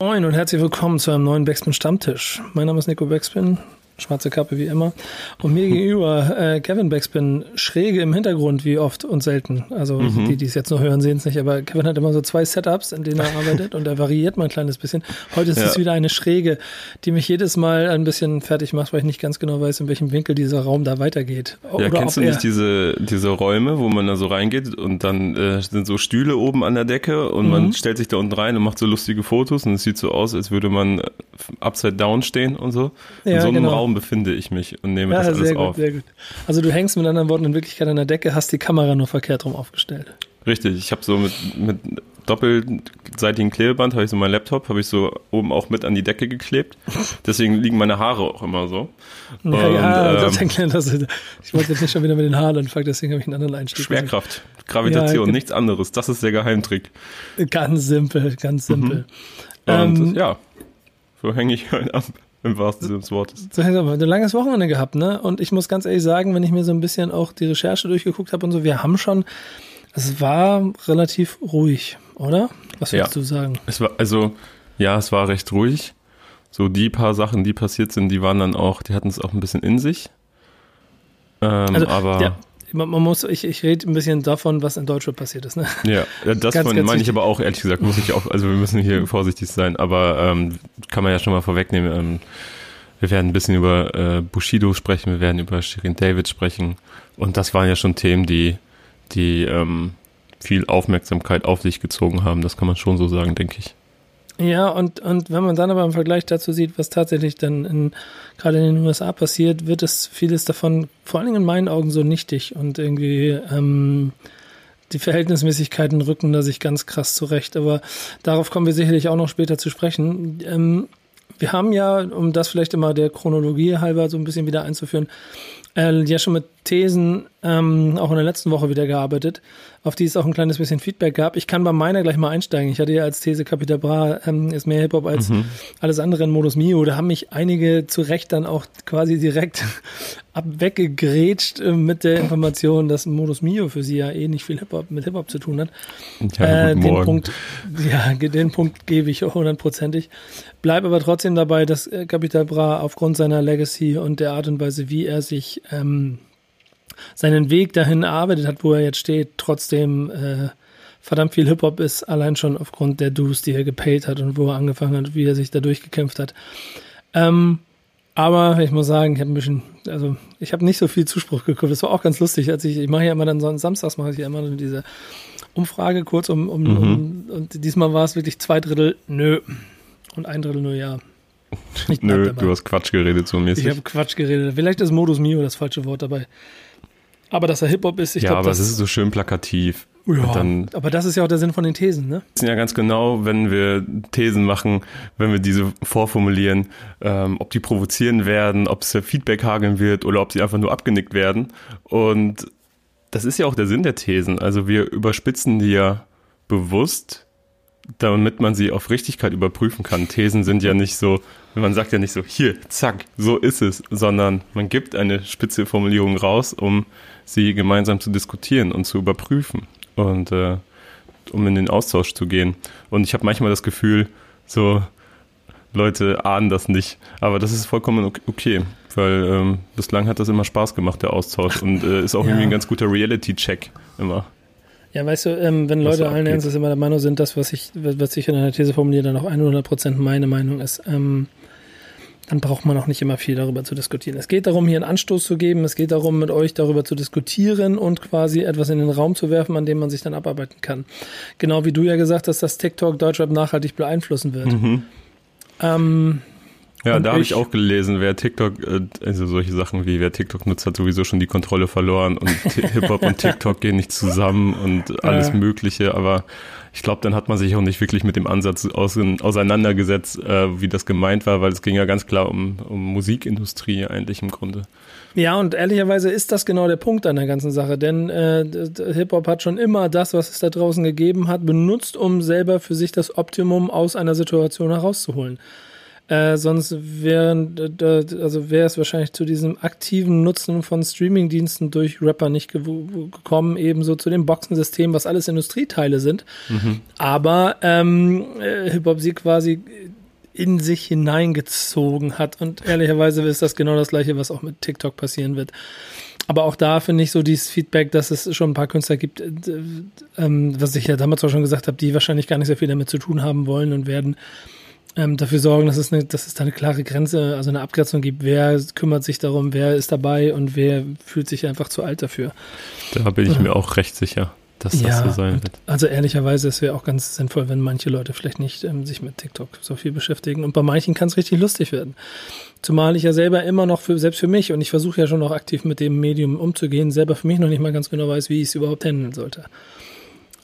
Moin und herzlich willkommen zu einem neuen Backspin Stammtisch. Mein Name ist Nico Backspin schwarze Kappe wie immer. Und mir gegenüber äh, Kevin Backspin, schräge im Hintergrund, wie oft und selten. Also mhm. die, die es jetzt nur hören, sehen es nicht. Aber Kevin hat immer so zwei Setups, in denen er arbeitet und er variiert mal ein kleines bisschen. Heute ist ja. es wieder eine schräge, die mich jedes Mal ein bisschen fertig macht, weil ich nicht ganz genau weiß, in welchem Winkel dieser Raum da weitergeht. Ja, Oder kennst du nicht diese, diese Räume, wo man da so reingeht und dann äh, sind so Stühle oben an der Decke und mhm. man stellt sich da unten rein und macht so lustige Fotos und es sieht so aus, als würde man upside down stehen und so. Ja, in so einem genau. Raum Raum befinde ich mich und nehme ja, das alles sehr auf. Gut, sehr gut. Also du hängst mit anderen Worten in Wirklichkeit an der Decke, hast die Kamera nur verkehrt rum aufgestellt. Richtig, ich habe so mit, mit doppelseitigen Klebeband, habe ich so meinen Laptop, habe ich so oben auch mit an die Decke geklebt. Deswegen liegen meine Haare auch immer so. Ja, und, ja ähm, erklärt das. Ich wollte jetzt nicht schon wieder mit den Haaren anfangen, deswegen habe ich einen anderen Einstieg. Schwerkraft, Gravitation, ja, nichts anderes. Das ist der Geheimtrick. Ganz simpel, ganz simpel. Mhm. Und ähm, ja, so hänge ich heute ab. Im wahrsten Sinne des Wortes. So, so, ein langes Wochenende gehabt, ne? Und ich muss ganz ehrlich sagen, wenn ich mir so ein bisschen auch die Recherche durchgeguckt habe und so, wir haben schon, es war relativ ruhig, oder? Was würdest ja. du sagen? Es war, also, ja, es war recht ruhig. So die paar Sachen, die passiert sind, die waren dann auch, die hatten es auch ein bisschen in sich. Ähm, also, aber. Ja, man, man muss, ich, ich rede ein bisschen davon, was in Deutschland passiert ist. Ne? Ja, das ganz, von meine ich aber auch, ehrlich gesagt, muss ich auch, also wir müssen hier vorsichtig sein, aber ähm, kann man ja schon mal vorwegnehmen. Ähm, wir werden ein bisschen über äh, Bushido sprechen, wir werden über Shirin David sprechen und das waren ja schon Themen, die, die ähm, viel Aufmerksamkeit auf sich gezogen haben, das kann man schon so sagen, denke ich. Ja, und, und wenn man dann aber im Vergleich dazu sieht, was tatsächlich dann in, gerade in den USA passiert, wird es vieles davon, vor allen Dingen in meinen Augen, so nichtig und irgendwie ähm, die Verhältnismäßigkeiten rücken da sich ganz krass zurecht. Aber darauf kommen wir sicherlich auch noch später zu sprechen. Ähm, wir haben ja, um das vielleicht immer der Chronologie halber so ein bisschen wieder einzuführen, äh, ja schon mit Thesen ähm, auch in der letzten Woche wieder gearbeitet, auf die es auch ein kleines bisschen Feedback gab. Ich kann bei meiner gleich mal einsteigen. Ich hatte ja als These Capital Bra ähm, ist mehr Hip-Hop als mhm. alles andere in Modus Mio. Da haben mich einige zu Recht dann auch quasi direkt abweggegrätscht äh, mit der Information, dass Modus Mio für sie ja eh nicht viel Hip-Hop mit Hip-Hop zu tun hat. Ja, äh, den Morgen. Punkt, ja, den Punkt gebe ich hundertprozentig. Bleib aber trotzdem dabei, dass äh, Capital Bra aufgrund seiner Legacy und der Art und Weise, wie er sich ähm, seinen Weg dahin erarbeitet hat, wo er jetzt steht, trotzdem äh, verdammt viel Hip-Hop ist, allein schon aufgrund der Dues, die er gepayt hat und wo er angefangen hat, wie er sich da durchgekämpft hat. Ähm, aber ich muss sagen, ich habe ein bisschen, also ich habe nicht so viel Zuspruch gekommen. Das war auch ganz lustig, als ich, ich mache ja immer dann so samstags mache ich ja immer diese Umfrage kurz um, um, mhm. um und diesmal war es wirklich zwei Drittel nö und ein Drittel nur ja. Nö, du hast Quatsch geredet so mäßig. Ich habe Quatsch geredet. Vielleicht ist Modus Mio das falsche Wort dabei. Aber dass er Hip-Hop ist, ich ja, glaube. aber es ist so schön plakativ. Ja, dann, aber das ist ja auch der Sinn von den Thesen, ne? Ja, ganz genau, wenn wir Thesen machen, wenn wir diese vorformulieren, ähm, ob die provozieren werden, ob es Feedback hageln wird oder ob sie einfach nur abgenickt werden. Und das ist ja auch der Sinn der Thesen. Also wir überspitzen die ja bewusst, damit man sie auf Richtigkeit überprüfen kann. Thesen sind ja nicht so, man sagt ja nicht so, hier, zack, so ist es, sondern man gibt eine spitze Formulierung raus, um sie gemeinsam zu diskutieren und zu überprüfen und äh, um in den Austausch zu gehen. Und ich habe manchmal das Gefühl, so Leute ahnen das nicht, aber das ist vollkommen okay, weil ähm, bislang hat das immer Spaß gemacht, der Austausch und äh, ist auch ja. irgendwie ein ganz guter Reality-Check immer. Ja, weißt du, ähm, wenn Leute allen Ernstes immer der Meinung sind, das, was ich, was ich in einer These formuliere, dann auch 100% meine Meinung ist, ähm, dann braucht man auch nicht immer viel darüber zu diskutieren. Es geht darum, hier einen Anstoß zu geben. Es geht darum, mit euch darüber zu diskutieren und quasi etwas in den Raum zu werfen, an dem man sich dann abarbeiten kann. Genau wie du ja gesagt hast, dass TikTok Deutschrap nachhaltig beeinflussen wird. Mhm. Ähm, ja, da habe ich auch gelesen, wer TikTok, äh, also solche Sachen wie wer TikTok nutzt, hat sowieso schon die Kontrolle verloren und Hip-Hop und TikTok gehen nicht zusammen und alles ja. Mögliche, aber ich glaube, dann hat man sich auch nicht wirklich mit dem Ansatz aus, auseinandergesetzt, äh, wie das gemeint war, weil es ging ja ganz klar um, um Musikindustrie eigentlich im Grunde. Ja, und ehrlicherweise ist das genau der Punkt an der ganzen Sache, denn äh, Hip-Hop hat schon immer das, was es da draußen gegeben hat, benutzt, um selber für sich das Optimum aus einer Situation herauszuholen. Äh, sonst wären, also wäre es wahrscheinlich zu diesem aktiven Nutzen von Streamingdiensten durch Rapper nicht ge gekommen, ebenso zu dem Boxensystem, was alles Industrieteile sind. Mhm. Aber ähm, äh, Hip-Hop sie quasi in sich hineingezogen hat. Und ehrlicherweise ist das genau das gleiche, was auch mit TikTok passieren wird. Aber auch da finde ich so dieses Feedback, dass es schon ein paar Künstler gibt, äh, ähm, was ich ja damals auch schon gesagt habe, die wahrscheinlich gar nicht sehr viel damit zu tun haben wollen und werden ähm, dafür sorgen, dass es, eine, dass es da eine klare Grenze, also eine Abgrenzung gibt. Wer kümmert sich darum, wer ist dabei und wer fühlt sich einfach zu alt dafür. Da bin ich ja. mir auch recht sicher dass ja, das so sein wird. Also ehrlicherweise, es wäre auch ganz sinnvoll, wenn manche Leute vielleicht nicht ähm, sich mit TikTok so viel beschäftigen. Und bei manchen kann es richtig lustig werden. Zumal ich ja selber immer noch für, selbst für mich, und ich versuche ja schon auch aktiv mit dem Medium umzugehen, selber für mich noch nicht mal ganz genau weiß, wie ich es überhaupt handeln sollte.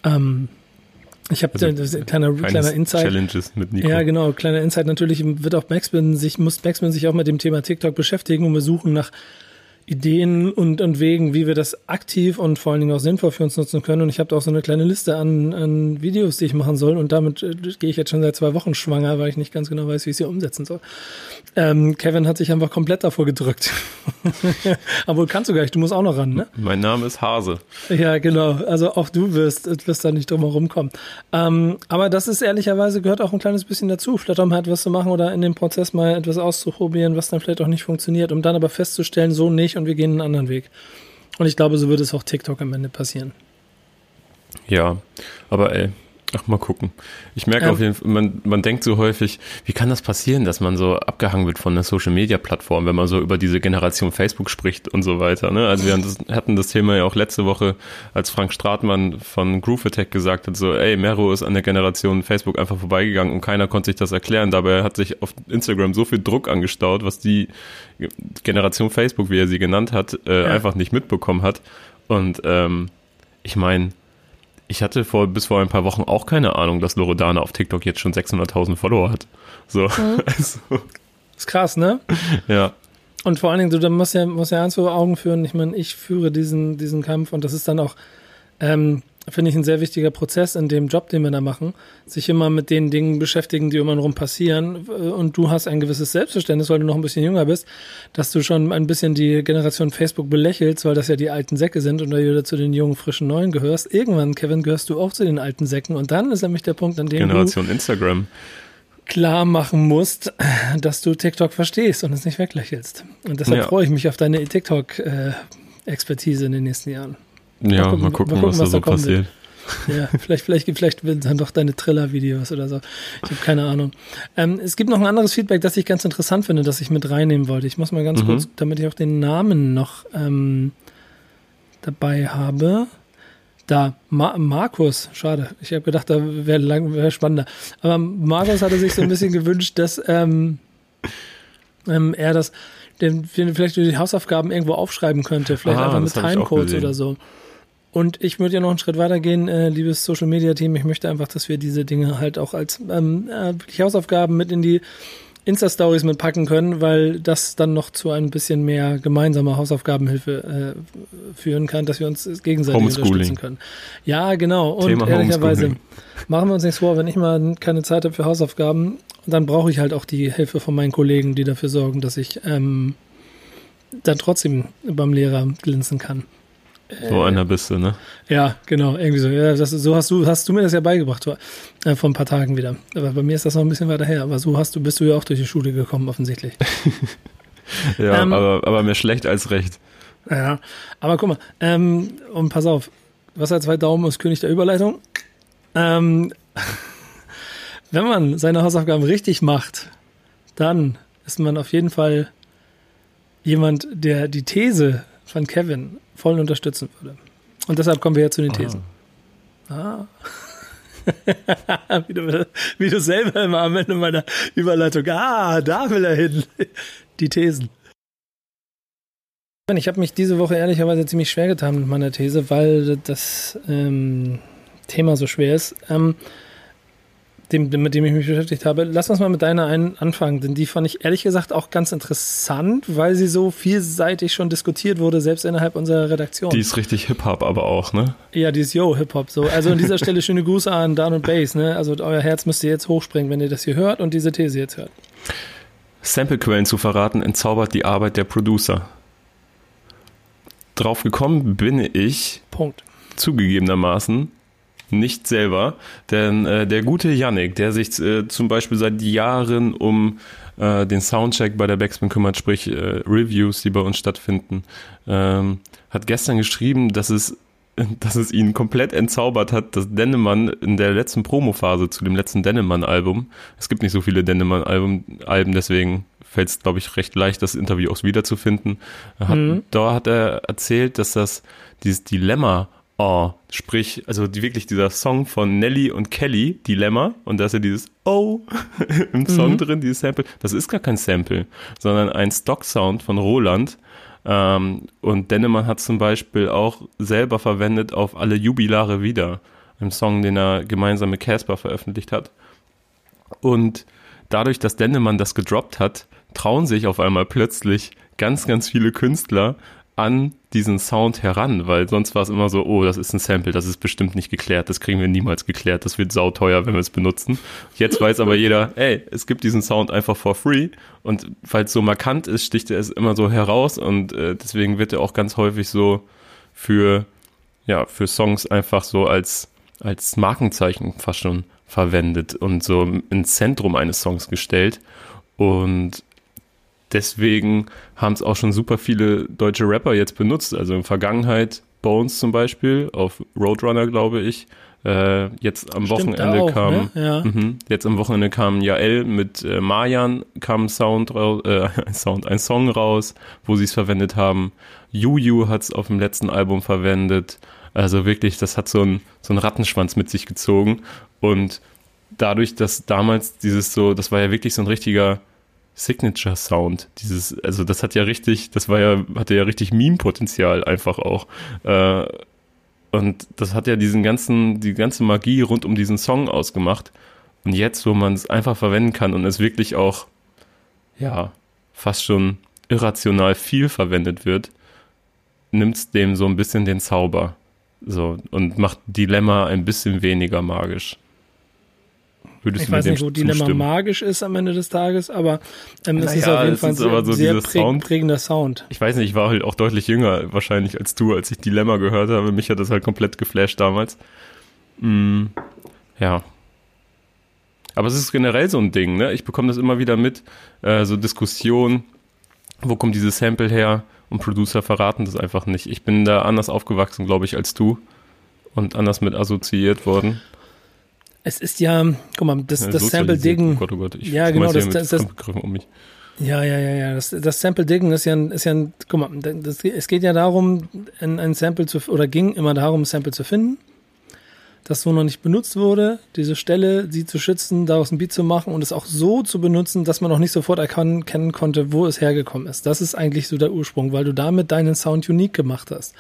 Ähm, ich habe also, kleiner, kleiner Insight. Challenges mit Nico. Ja, genau, kleiner Insight. Natürlich wird auch Backspin sich, muss Backspin sich auch mit dem Thema TikTok beschäftigen und wir suchen nach Ideen und, und Wegen, wie wir das aktiv und vor allen Dingen auch sinnvoll für uns nutzen können. Und ich habe da auch so eine kleine Liste an, an Videos, die ich machen soll. Und damit äh, gehe ich jetzt schon seit zwei Wochen schwanger, weil ich nicht ganz genau weiß, wie ich sie umsetzen soll. Ähm, Kevin hat sich einfach komplett davor gedrückt. Aber kannst du gar nicht, du musst auch noch ran, ne? Mein Name ist Hase. Ja, genau. Also auch du wirst, wirst da nicht drum herum kommen. Ähm, aber das ist ehrlicherweise gehört auch ein kleines bisschen dazu, vielleicht auch mal etwas zu machen oder in dem Prozess mal etwas auszuprobieren, was dann vielleicht auch nicht funktioniert, um dann aber festzustellen, so nicht nicht und wir gehen einen anderen Weg. Und ich glaube, so wird es auch TikTok am Ende passieren. Ja, aber ey, ach mal gucken. Ich merke ähm, auf jeden Fall, man, man denkt so häufig, wie kann das passieren, dass man so abgehangen wird von einer Social Media Plattform, wenn man so über diese Generation Facebook spricht und so weiter. Ne? Also wir das, hatten das Thema ja auch letzte Woche, als Frank Stratmann von Groove Attack gesagt hat, so, ey, Mero ist an der Generation Facebook einfach vorbeigegangen und keiner konnte sich das erklären. Dabei hat sich auf Instagram so viel Druck angestaut, was die Generation Facebook, wie er sie genannt hat, äh, ja. einfach nicht mitbekommen hat. Und ähm, ich meine, ich hatte vor, bis vor ein paar Wochen auch keine Ahnung, dass Loredana auf TikTok jetzt schon 600.000 Follower hat. So, mhm. also. Ist krass, ne? Ja. Und vor allen Dingen, du da musst ja, musst ja eins vor Augen führen. Ich meine, ich führe diesen, diesen Kampf und das ist dann auch, ähm, finde ich, ein sehr wichtiger Prozess in dem Job, den wir da machen, sich immer mit den Dingen beschäftigen, die um einen rum passieren. Und du hast ein gewisses Selbstverständnis, weil du noch ein bisschen jünger bist, dass du schon ein bisschen die Generation Facebook belächelst, weil das ja die alten Säcke sind und du zu den jungen, frischen Neuen gehörst. Irgendwann, Kevin, gehörst du auch zu den alten Säcken. Und dann ist nämlich der Punkt, an dem Generation du Instagram klar machen musst, dass du TikTok verstehst und es nicht weglächelst. Und deshalb ja. freue ich mich auf deine TikTok-Expertise in den nächsten Jahren. Ja, mal gucken, mal gucken, was, was, da so passiert. Ja, vielleicht, vielleicht, vielleicht werden dann doch deine Triller-Videos oder so. Ich habe keine Ahnung. Ähm, es gibt noch ein anderes Feedback, das ich ganz interessant finde, das ich mit reinnehmen wollte. Ich muss mal ganz mhm. kurz, damit ich auch den Namen noch ähm, dabei habe. Da, Ma Markus, schade. Ich habe gedacht, da wäre wär spannender. Aber Markus hatte sich so ein bisschen gewünscht, dass ähm, ähm, er das den, vielleicht die Hausaufgaben irgendwo aufschreiben könnte, vielleicht ah, einfach mit Timecodes oder so. Und ich würde ja noch einen Schritt weiter gehen, äh, liebes Social Media Team. Ich möchte einfach, dass wir diese Dinge halt auch als ähm, äh, Hausaufgaben mit in die Insta-Stories mitpacken können, weil das dann noch zu ein bisschen mehr gemeinsamer Hausaufgabenhilfe äh, führen kann, dass wir uns gegenseitig unterstützen können. Ja, genau. Und Thema ehrlicherweise machen wir uns nichts vor, wenn ich mal keine Zeit habe für Hausaufgaben, dann brauche ich halt auch die Hilfe von meinen Kollegen, die dafür sorgen, dass ich ähm, dann trotzdem beim Lehrer glänzen kann. So einer bist du, ne? Ja, genau, irgendwie so. Ja, das, so hast du, hast du mir das ja beigebracht äh, vor ein paar Tagen wieder. Aber bei mir ist das noch ein bisschen weiter her. Aber so hast du, bist du ja auch durch die Schule gekommen, offensichtlich. ja, ähm, aber, aber mehr schlecht als recht. Ja, aber guck mal, ähm, und pass auf, was hat zwei Daumen ist König der Überleitung? Ähm, wenn man seine Hausaufgaben richtig macht, dann ist man auf jeden Fall jemand, der die These von Kevin voll unterstützen würde. Und deshalb kommen wir ja zu den Thesen. Ah. wie, du, wie, du, selber immer am Ende meiner Überleitung. Ah, da will er hin. Die Thesen. Ich habe mich diese Woche ehrlicherweise ziemlich schwer getan mit meiner These, weil das ähm, Thema so schwer ist. Ähm, dem, mit dem ich mich beschäftigt habe. Lass uns mal mit deiner einen anfangen, denn die fand ich ehrlich gesagt auch ganz interessant, weil sie so vielseitig schon diskutiert wurde, selbst innerhalb unserer Redaktion. Die ist richtig Hip-Hop aber auch, ne? Ja, die ist Yo Hip-Hop. So. Also an dieser Stelle schöne Grüße an Dan und Bass, ne? Also euer Herz müsst ihr jetzt hochspringen, wenn ihr das hier hört und diese These jetzt hört. Samplequellen zu verraten, entzaubert die Arbeit der Producer. Drauf gekommen bin ich. Punkt. Zugegebenermaßen nicht selber, denn äh, der gute Yannick, der sich äh, zum Beispiel seit Jahren um äh, den Soundcheck bei der Backspin kümmert, sprich äh, Reviews, die bei uns stattfinden, ähm, hat gestern geschrieben, dass es dass es ihn komplett entzaubert hat, dass Dennemann in der letzten Promophase zu dem letzten Dennemann-Album, es gibt nicht so viele Dennemann-Alben, deswegen fällt es, glaube ich, recht leicht, das Interview auch wiederzufinden. Hat, mhm. Da hat er erzählt, dass das dieses Dilemma Oh, sprich, also die, wirklich dieser Song von Nelly und Kelly, Dilemma, und da ist ja dieses Oh im Song mhm. drin, dieses Sample. Das ist gar kein Sample, sondern ein Stock-Sound von Roland. Ähm, und Dennemann hat zum Beispiel auch selber verwendet auf alle Jubilare wieder, im Song, den er gemeinsam mit Casper veröffentlicht hat. Und dadurch, dass Dennemann das gedroppt hat, trauen sich auf einmal plötzlich ganz, ganz viele Künstler an diesen Sound heran, weil sonst war es immer so, oh, das ist ein Sample, das ist bestimmt nicht geklärt, das kriegen wir niemals geklärt, das wird sauteuer, wenn wir es benutzen. Jetzt weiß aber jeder, ey, es gibt diesen Sound einfach for free und weil es so markant ist, sticht er es immer so heraus und äh, deswegen wird er auch ganz häufig so für, ja, für Songs einfach so als, als Markenzeichen fast schon verwendet und so ins Zentrum eines Songs gestellt und deswegen haben es auch schon super viele deutsche Rapper jetzt benutzt. Also in der Vergangenheit Bones zum Beispiel auf Roadrunner, glaube ich. Äh, jetzt am Stimmt Wochenende auch, kam ne? ja. mh, jetzt am Wochenende kam Jael mit äh, Marjan kam Sound äh, ein Sound, ein Song raus, wo sie es verwendet haben. Juju hat es auf dem letzten Album verwendet. Also wirklich, das hat so ein so ein Rattenschwanz mit sich gezogen und dadurch, dass damals dieses so, das war ja wirklich so ein richtiger Signature Sound. Dieses, also das hat ja richtig, das war ja, hatte ja richtig Meme-Potenzial einfach auch. Äh, und das hat ja diesen ganzen, die ganze Magie rund um diesen Song ausgemacht. Und jetzt, wo man es einfach verwenden kann und es wirklich auch, ja, fast schon irrational viel verwendet wird, nimmt es dem so ein bisschen den Zauber. So, und macht Dilemma ein bisschen weniger magisch. Würdest ich weiß nicht, wo Dilemma magisch ist am Ende des Tages, aber ähm, es naja, ist auf jeden Fall ein sehr, so sehr präg Sound. prägender Sound. Ich weiß nicht, ich war halt auch deutlich jünger wahrscheinlich als du, als ich Dilemma gehört habe. Mich hat das halt komplett geflasht damals. Mm, ja. Aber es ist generell so ein Ding, ne? Ich bekomme das immer wieder mit, äh, so Diskussionen, wo kommt dieses Sample her? Und Producer verraten das einfach nicht. Ich bin da anders aufgewachsen, glaube ich, als du und anders mit assoziiert worden. Es ist ja, guck mal, das, ja, das Sample Diggen. Oh Gott, oh Gott, ich ja, genau, das, das, das, um mich. Ja, ja, ja, ja. Das, das Sample Diggen ist ja ein, ist ja ein guck mal, das, es geht ja darum, ein, ein Sample zu, oder ging immer darum, ein Sample zu finden, das so noch nicht benutzt wurde, diese Stelle, sie zu schützen, daraus ein Beat zu machen und es auch so zu benutzen, dass man auch nicht sofort erkennen konnte, wo es hergekommen ist. Das ist eigentlich so der Ursprung, weil du damit deinen Sound unique gemacht hast.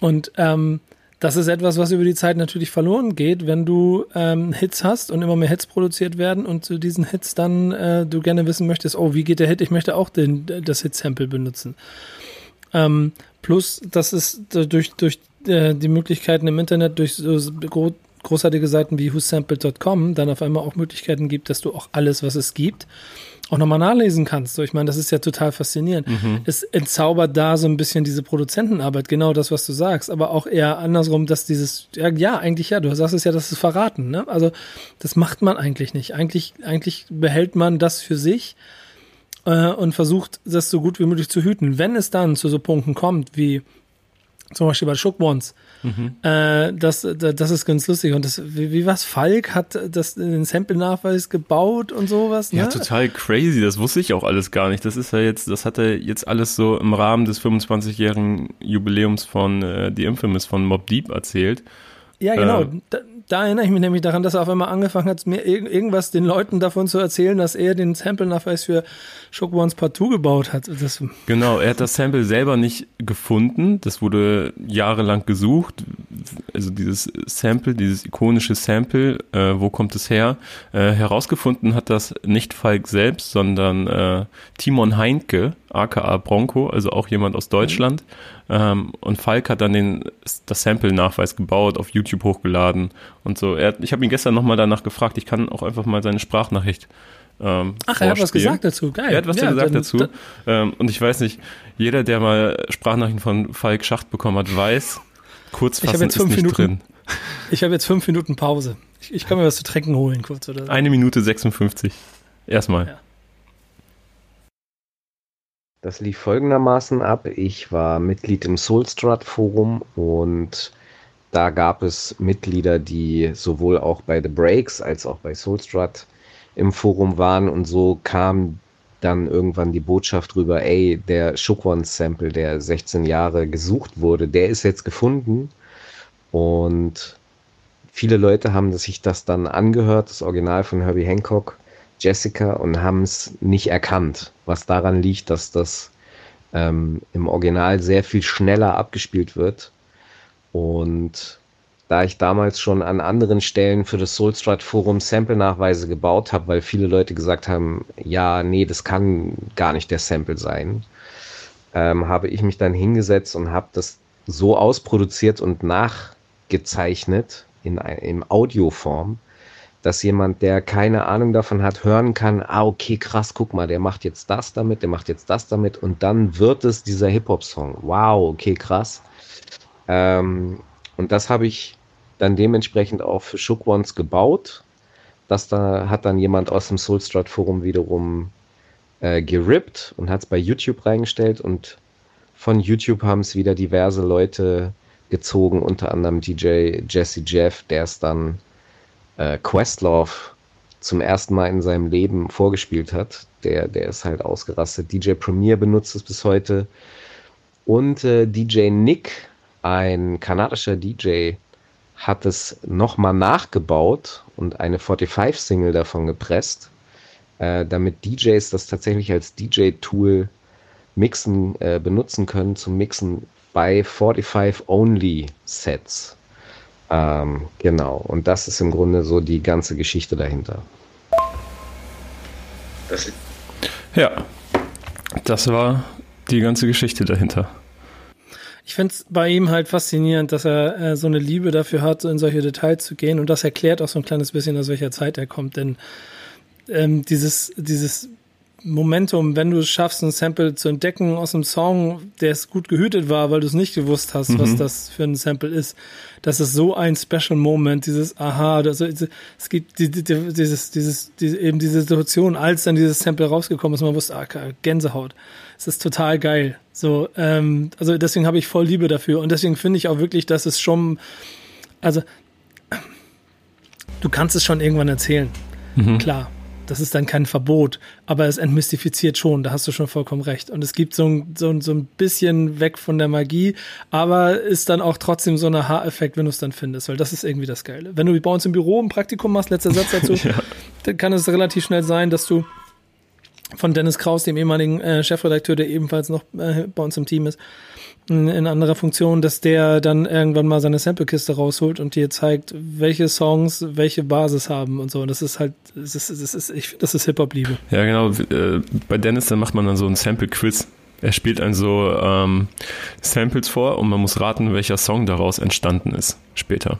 Und ähm, das ist etwas, was über die Zeit natürlich verloren geht, wenn du ähm, Hits hast und immer mehr Hits produziert werden und zu diesen Hits dann äh, du gerne wissen möchtest, oh, wie geht der Hit? Ich möchte auch den, das Hit-Sample benutzen. Ähm, plus, das ist durch, durch äh, die Möglichkeiten im Internet, durch so gro großartige Seiten wie whosampled.com dann auf einmal auch Möglichkeiten gibt, dass du auch alles, was es gibt, auch nochmal nachlesen kannst. So, ich meine, das ist ja total faszinierend. Mhm. Es entzaubert da so ein bisschen diese Produzentenarbeit, genau das, was du sagst, aber auch eher andersrum, dass dieses, ja, ja eigentlich ja, du sagst es ja, das ist verraten, ne? Also, das macht man eigentlich nicht. Eigentlich, eigentlich behält man das für sich äh, und versucht, das so gut wie möglich zu hüten. Wenn es dann zu so Punkten kommt, wie zum Beispiel bei Shook Ones. Mhm. Äh, das, das ist ganz lustig. Und das, wie, wie was? Falk hat das, den Sample-Nachweis gebaut und sowas. Ne? Ja, total crazy. Das wusste ich auch alles gar nicht. Das ist ja jetzt, das hat er jetzt alles so im Rahmen des 25-jährigen Jubiläums von äh, The Infamous von Mob Deep erzählt. Ja, genau. Äh, da, erinnere ich mich nämlich daran, dass er auf einmal angefangen hat, mir irg irgendwas den Leuten davon zu erzählen, dass er den Sample-Nachweis für Shock Ones Part 2 gebaut hat. Das genau, er hat das Sample selber nicht gefunden. Das wurde jahrelang gesucht. Also dieses Sample, dieses ikonische Sample, äh, wo kommt es her? Äh, herausgefunden hat das nicht Falk selbst, sondern äh, Timon Heinke, aka Bronco, also auch jemand aus Deutschland. Mhm ähm, und Falk hat dann den, das Sample-Nachweis gebaut, auf YouTube hochgeladen und so. Er, ich habe ihn gestern nochmal danach gefragt. Ich kann auch einfach mal seine Sprachnachricht Ähm, Ach, er hat was gesagt dazu, geil. Er hat was ja, gesagt dann, dazu. Ähm, und ich weiß nicht, jeder, der mal Sprachnachrichten von Falk Schacht bekommen hat, weiß, kurz fassen ist nicht Minuten, drin. Ich habe jetzt fünf Minuten Pause. Ich, ich, kann mir was zu trinken holen kurz. Oder so. Eine Minute 56. Erstmal. Ja. Das lief folgendermaßen ab. Ich war Mitglied im Soulstrut Forum und da gab es Mitglieder, die sowohl auch bei The Breaks als auch bei Soulstrut im Forum waren. Und so kam dann irgendwann die Botschaft rüber, ey, der Shook-One-Sample, der 16 Jahre gesucht wurde, der ist jetzt gefunden. Und viele Leute haben sich das dann angehört, das Original von Herbie Hancock, Jessica, und haben es nicht erkannt, was daran liegt, dass das ähm, im Original sehr viel schneller abgespielt wird. Und da ich damals schon an anderen Stellen für das Soulstrut Forum Sample-Nachweise gebaut habe, weil viele Leute gesagt haben, ja, nee, das kann gar nicht der Sample sein, ähm, habe ich mich dann hingesetzt und habe das so ausproduziert und nachgezeichnet in, in Audioform, dass jemand, der keine Ahnung davon hat, hören kann, ah, okay, krass, guck mal, der macht jetzt das damit, der macht jetzt das damit und dann wird es dieser Hip-Hop-Song. Wow, okay, krass. Ähm, und das habe ich dann dementsprechend auch für Shook Ones gebaut. Das da hat dann jemand aus dem Soulstrut Forum wiederum äh, gerippt und hat es bei YouTube reingestellt und von YouTube haben es wieder diverse Leute gezogen, unter anderem DJ Jesse Jeff, der es dann äh, Questlove zum ersten Mal in seinem Leben vorgespielt hat. Der, der ist halt ausgerastet. DJ Premier benutzt es bis heute. Und äh, DJ Nick ein kanadischer DJ hat es nochmal nachgebaut und eine 45-Single davon gepresst, äh, damit DJs das tatsächlich als DJ-Tool mixen, äh, benutzen können zum Mixen bei 45-Only-Sets. Ähm, genau, und das ist im Grunde so die ganze Geschichte dahinter. Das ja, das war die ganze Geschichte dahinter. Ich finde es bei ihm halt faszinierend, dass er äh, so eine Liebe dafür hat, so in solche Details zu gehen. Und das erklärt auch so ein kleines bisschen, aus welcher Zeit er kommt. Denn ähm, dieses, dieses Momentum, wenn du es schaffst, ein Sample zu entdecken aus einem Song, der es gut gehütet war, weil du es nicht gewusst hast, mhm. was das für ein Sample ist. Das ist so ein Special Moment, dieses Aha, also es gibt die, die, dieses, dieses, diese, eben diese Situation, als dann dieses Sample rausgekommen ist, man wusste, ah, Gänsehaut. Es ist total geil. So, ähm, also deswegen habe ich voll Liebe dafür und deswegen finde ich auch wirklich, dass es schon, also du kannst es schon irgendwann erzählen, mhm. klar das ist dann kein Verbot, aber es entmystifiziert schon, da hast du schon vollkommen recht. Und es gibt so ein, so, ein, so ein bisschen weg von der Magie, aber ist dann auch trotzdem so ein Haareffekt, wenn du es dann findest, weil das ist irgendwie das Geile. Wenn du bei uns im Büro ein Praktikum machst, letzter Satz dazu, ja. dann kann es relativ schnell sein, dass du von Dennis Kraus, dem ehemaligen äh, Chefredakteur, der ebenfalls noch äh, bei uns im Team ist, in, in anderer Funktion, dass der dann irgendwann mal seine Samplekiste rausholt und dir zeigt, welche Songs welche Basis haben und so. Und das ist halt, das ist, das ist, ich finde, das ist Hip-Hop-Liebe. Ja, genau. Äh, bei Dennis, dann macht man dann so ein Sample-Quiz. Er spielt dann so ähm, Samples vor und man muss raten, welcher Song daraus entstanden ist später.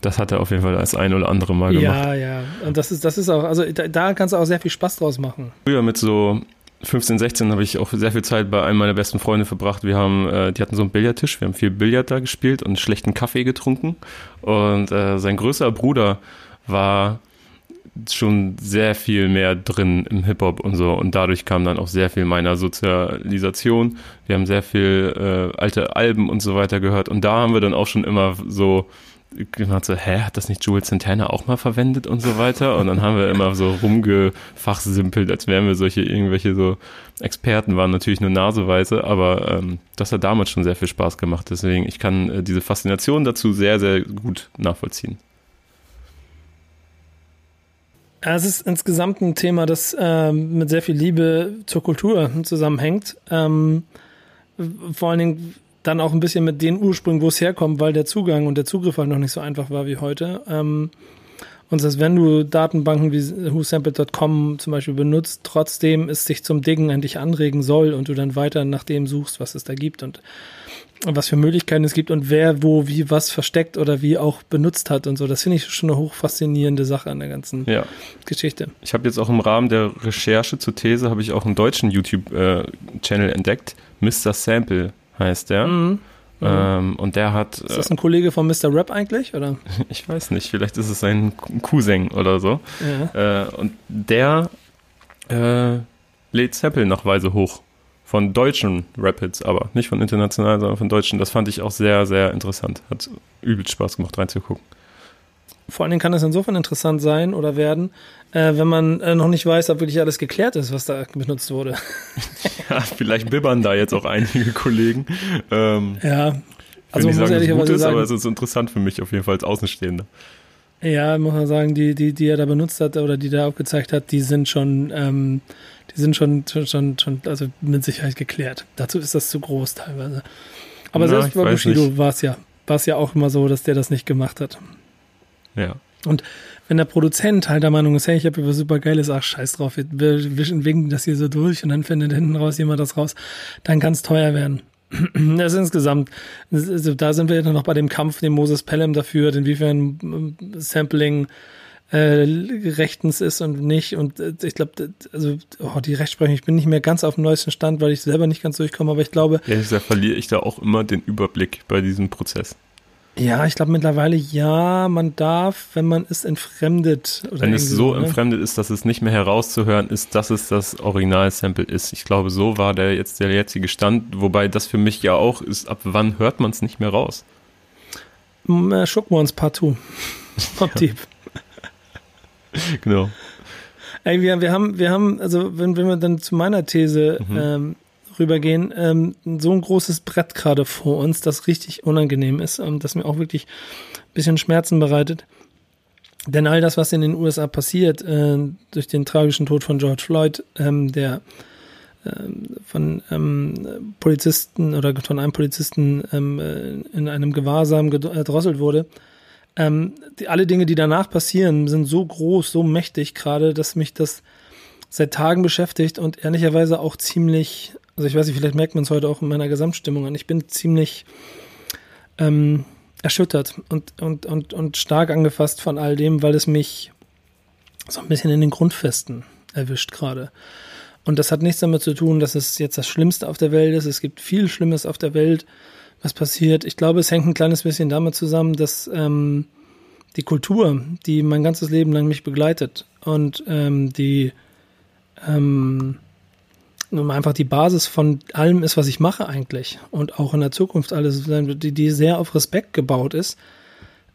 Das hat er auf jeden Fall als ein oder andere Mal gemacht. Ja, ja. Und das ist, das ist auch, also da, da kannst du auch sehr viel Spaß draus machen. Früher mit so 15, 16 habe ich auch sehr viel Zeit bei einem meiner besten Freunde verbracht. Wir haben, äh, die hatten so einen Billardtisch, wir haben viel Billard da gespielt und schlechten Kaffee getrunken. Und äh, sein größerer Bruder war schon sehr viel mehr drin im Hip-Hop und so. Und dadurch kam dann auch sehr viel meiner Sozialisation. Wir haben sehr viel äh, alte Alben und so weiter gehört. Und da haben wir dann auch schon immer so gemacht so, hä, hat das nicht Jules Santana auch mal verwendet und so weiter? Und dann haben wir immer so rumgefachsimpelt, als wären wir solche irgendwelche so Experten, waren natürlich nur naseweise, aber ähm, das hat damals schon sehr viel Spaß gemacht. Deswegen, ich kann äh, diese Faszination dazu sehr, sehr gut nachvollziehen. es ist insgesamt ein Thema, das ähm, mit sehr viel Liebe zur Kultur zusammenhängt. Ähm, vor allen Dingen dann auch ein bisschen mit den Ursprüngen, wo es herkommt, weil der Zugang und der Zugriff halt noch nicht so einfach war wie heute. Ähm, und das heißt, wenn du Datenbanken wie whosampled.com zum Beispiel benutzt, trotzdem es sich zum Dingen an dich anregen soll und du dann weiter nach dem suchst, was es da gibt. Und was für Möglichkeiten es gibt und wer wo wie was versteckt oder wie auch benutzt hat und so. Das finde ich schon eine hochfaszinierende Sache an der ganzen Ja. Geschichte. Ich habe jetzt auch im Rahmen der Recherche zur These habe ich auch einen deutschen YouTube-Channel entdeckt. Mr. Sample heißt der. Mhm. Ähm, und der hat, Ist das ein Kollege von Mr. Rap eigentlich? Oder? ich weiß nicht, vielleicht ist es sein Cousin oder so. Ja. Äh, und der äh, lädt Sample-Nachweise hoch. Von deutschen Rapids, aber nicht von internationalen, sondern von deutschen. Das fand ich auch sehr, sehr interessant. Hat übel Spaß gemacht, reinzugucken. Vor allen Dingen kann es insofern interessant sein oder werden, äh, wenn man äh, noch nicht weiß, ob wirklich alles geklärt ist, was da benutzt wurde. Ja, vielleicht bibbern da jetzt auch einige Kollegen. Ähm, Ja. also ich muss sagen, ehrlicherweise ist, aber es sagen, ist interessant für mich auf jeden Fall als Außenstehender. ja, muss man sagen, die, die, die er da benutzt hat oder die da aufgezeigt hat, die sind schon, ähm, die sind schon, schon, schon, also mit Sicherheit geklärt. Dazu ist das zu groß teilweise. Aber Na, selbst bei Bushido war es ja, war es ja auch immer so, dass der das nicht gemacht hat. Ja. wenn der Produzent halt der Meinung ist, hey, ich habe was super geiles, ach scheiß drauf, wir, wischen winken das hier so durch und dann findet hinten raus jemand das raus, dann kann es teuer werden. Das ist insgesamt, also da sind wir noch bei dem Kampf, den Moses Pelham dafür, inwiefern ähm, Sampling äh, rechtens ist und nicht. Und äh, ich glaube, also oh, die Rechtsprechung, ich bin nicht mehr ganz auf dem neuesten Stand, weil ich selber nicht ganz durchkomme, aber ich glaube, Ehrlich gesagt verliere ich da auch immer den Überblick bei diesem Prozess. Ja, ich glaube mittlerweile ja, man darf, wenn man es entfremdet. Wenn es so ne? entfremdet ist, dass es nicht mehr herauszuhören ist, dass es das Original-Sample ist. Ich glaube, so war der jetzt der jetzige Stand, wobei das für mich ja auch ist, ab wann hört man es nicht mehr raus? Äh, Shook Ones Part 2. Top Deep. Genau. Ey, wir, wir haben, wir haben, also wenn, wenn wir dann zu meiner These Mhm. ähm, rübergehen, ähm, so ein großes Brett gerade vor uns, das richtig unangenehm ist, ähm, das mir auch wirklich ein bisschen Schmerzen bereitet. Denn all das, was in den USA passiert, äh, durch den tragischen Tod von George Floyd, ähm, der ähm, von ähm, Polizisten oder von einem Polizisten ähm, äh, in einem Gewahrsam gedro- erdrosselt wurde, ähm, die, alle Dinge, die danach passieren, sind so groß, so mächtig gerade, dass mich das seit Tagen beschäftigt und ehrlicherweise auch ziemlich, also ich weiß nicht, vielleicht merkt man es heute auch in meiner Gesamtstimmung an, ich bin ziemlich ähm, erschüttert und, und, und, und stark angefasst von all dem, weil es mich so ein bisschen in den Grundfesten erwischt gerade. Und das hat nichts damit zu tun, dass es jetzt das Schlimmste auf der Welt ist. Es gibt viel Schlimmes auf der Welt, was passiert. Ich glaube, es hängt ein kleines bisschen damit zusammen, dass ähm, die Kultur, die mein ganzes Leben lang mich begleitet und ähm, die ähm, nun einfach die Basis von allem ist, was ich mache eigentlich und auch in der Zukunft alles, die, die sehr auf Respekt gebaut ist,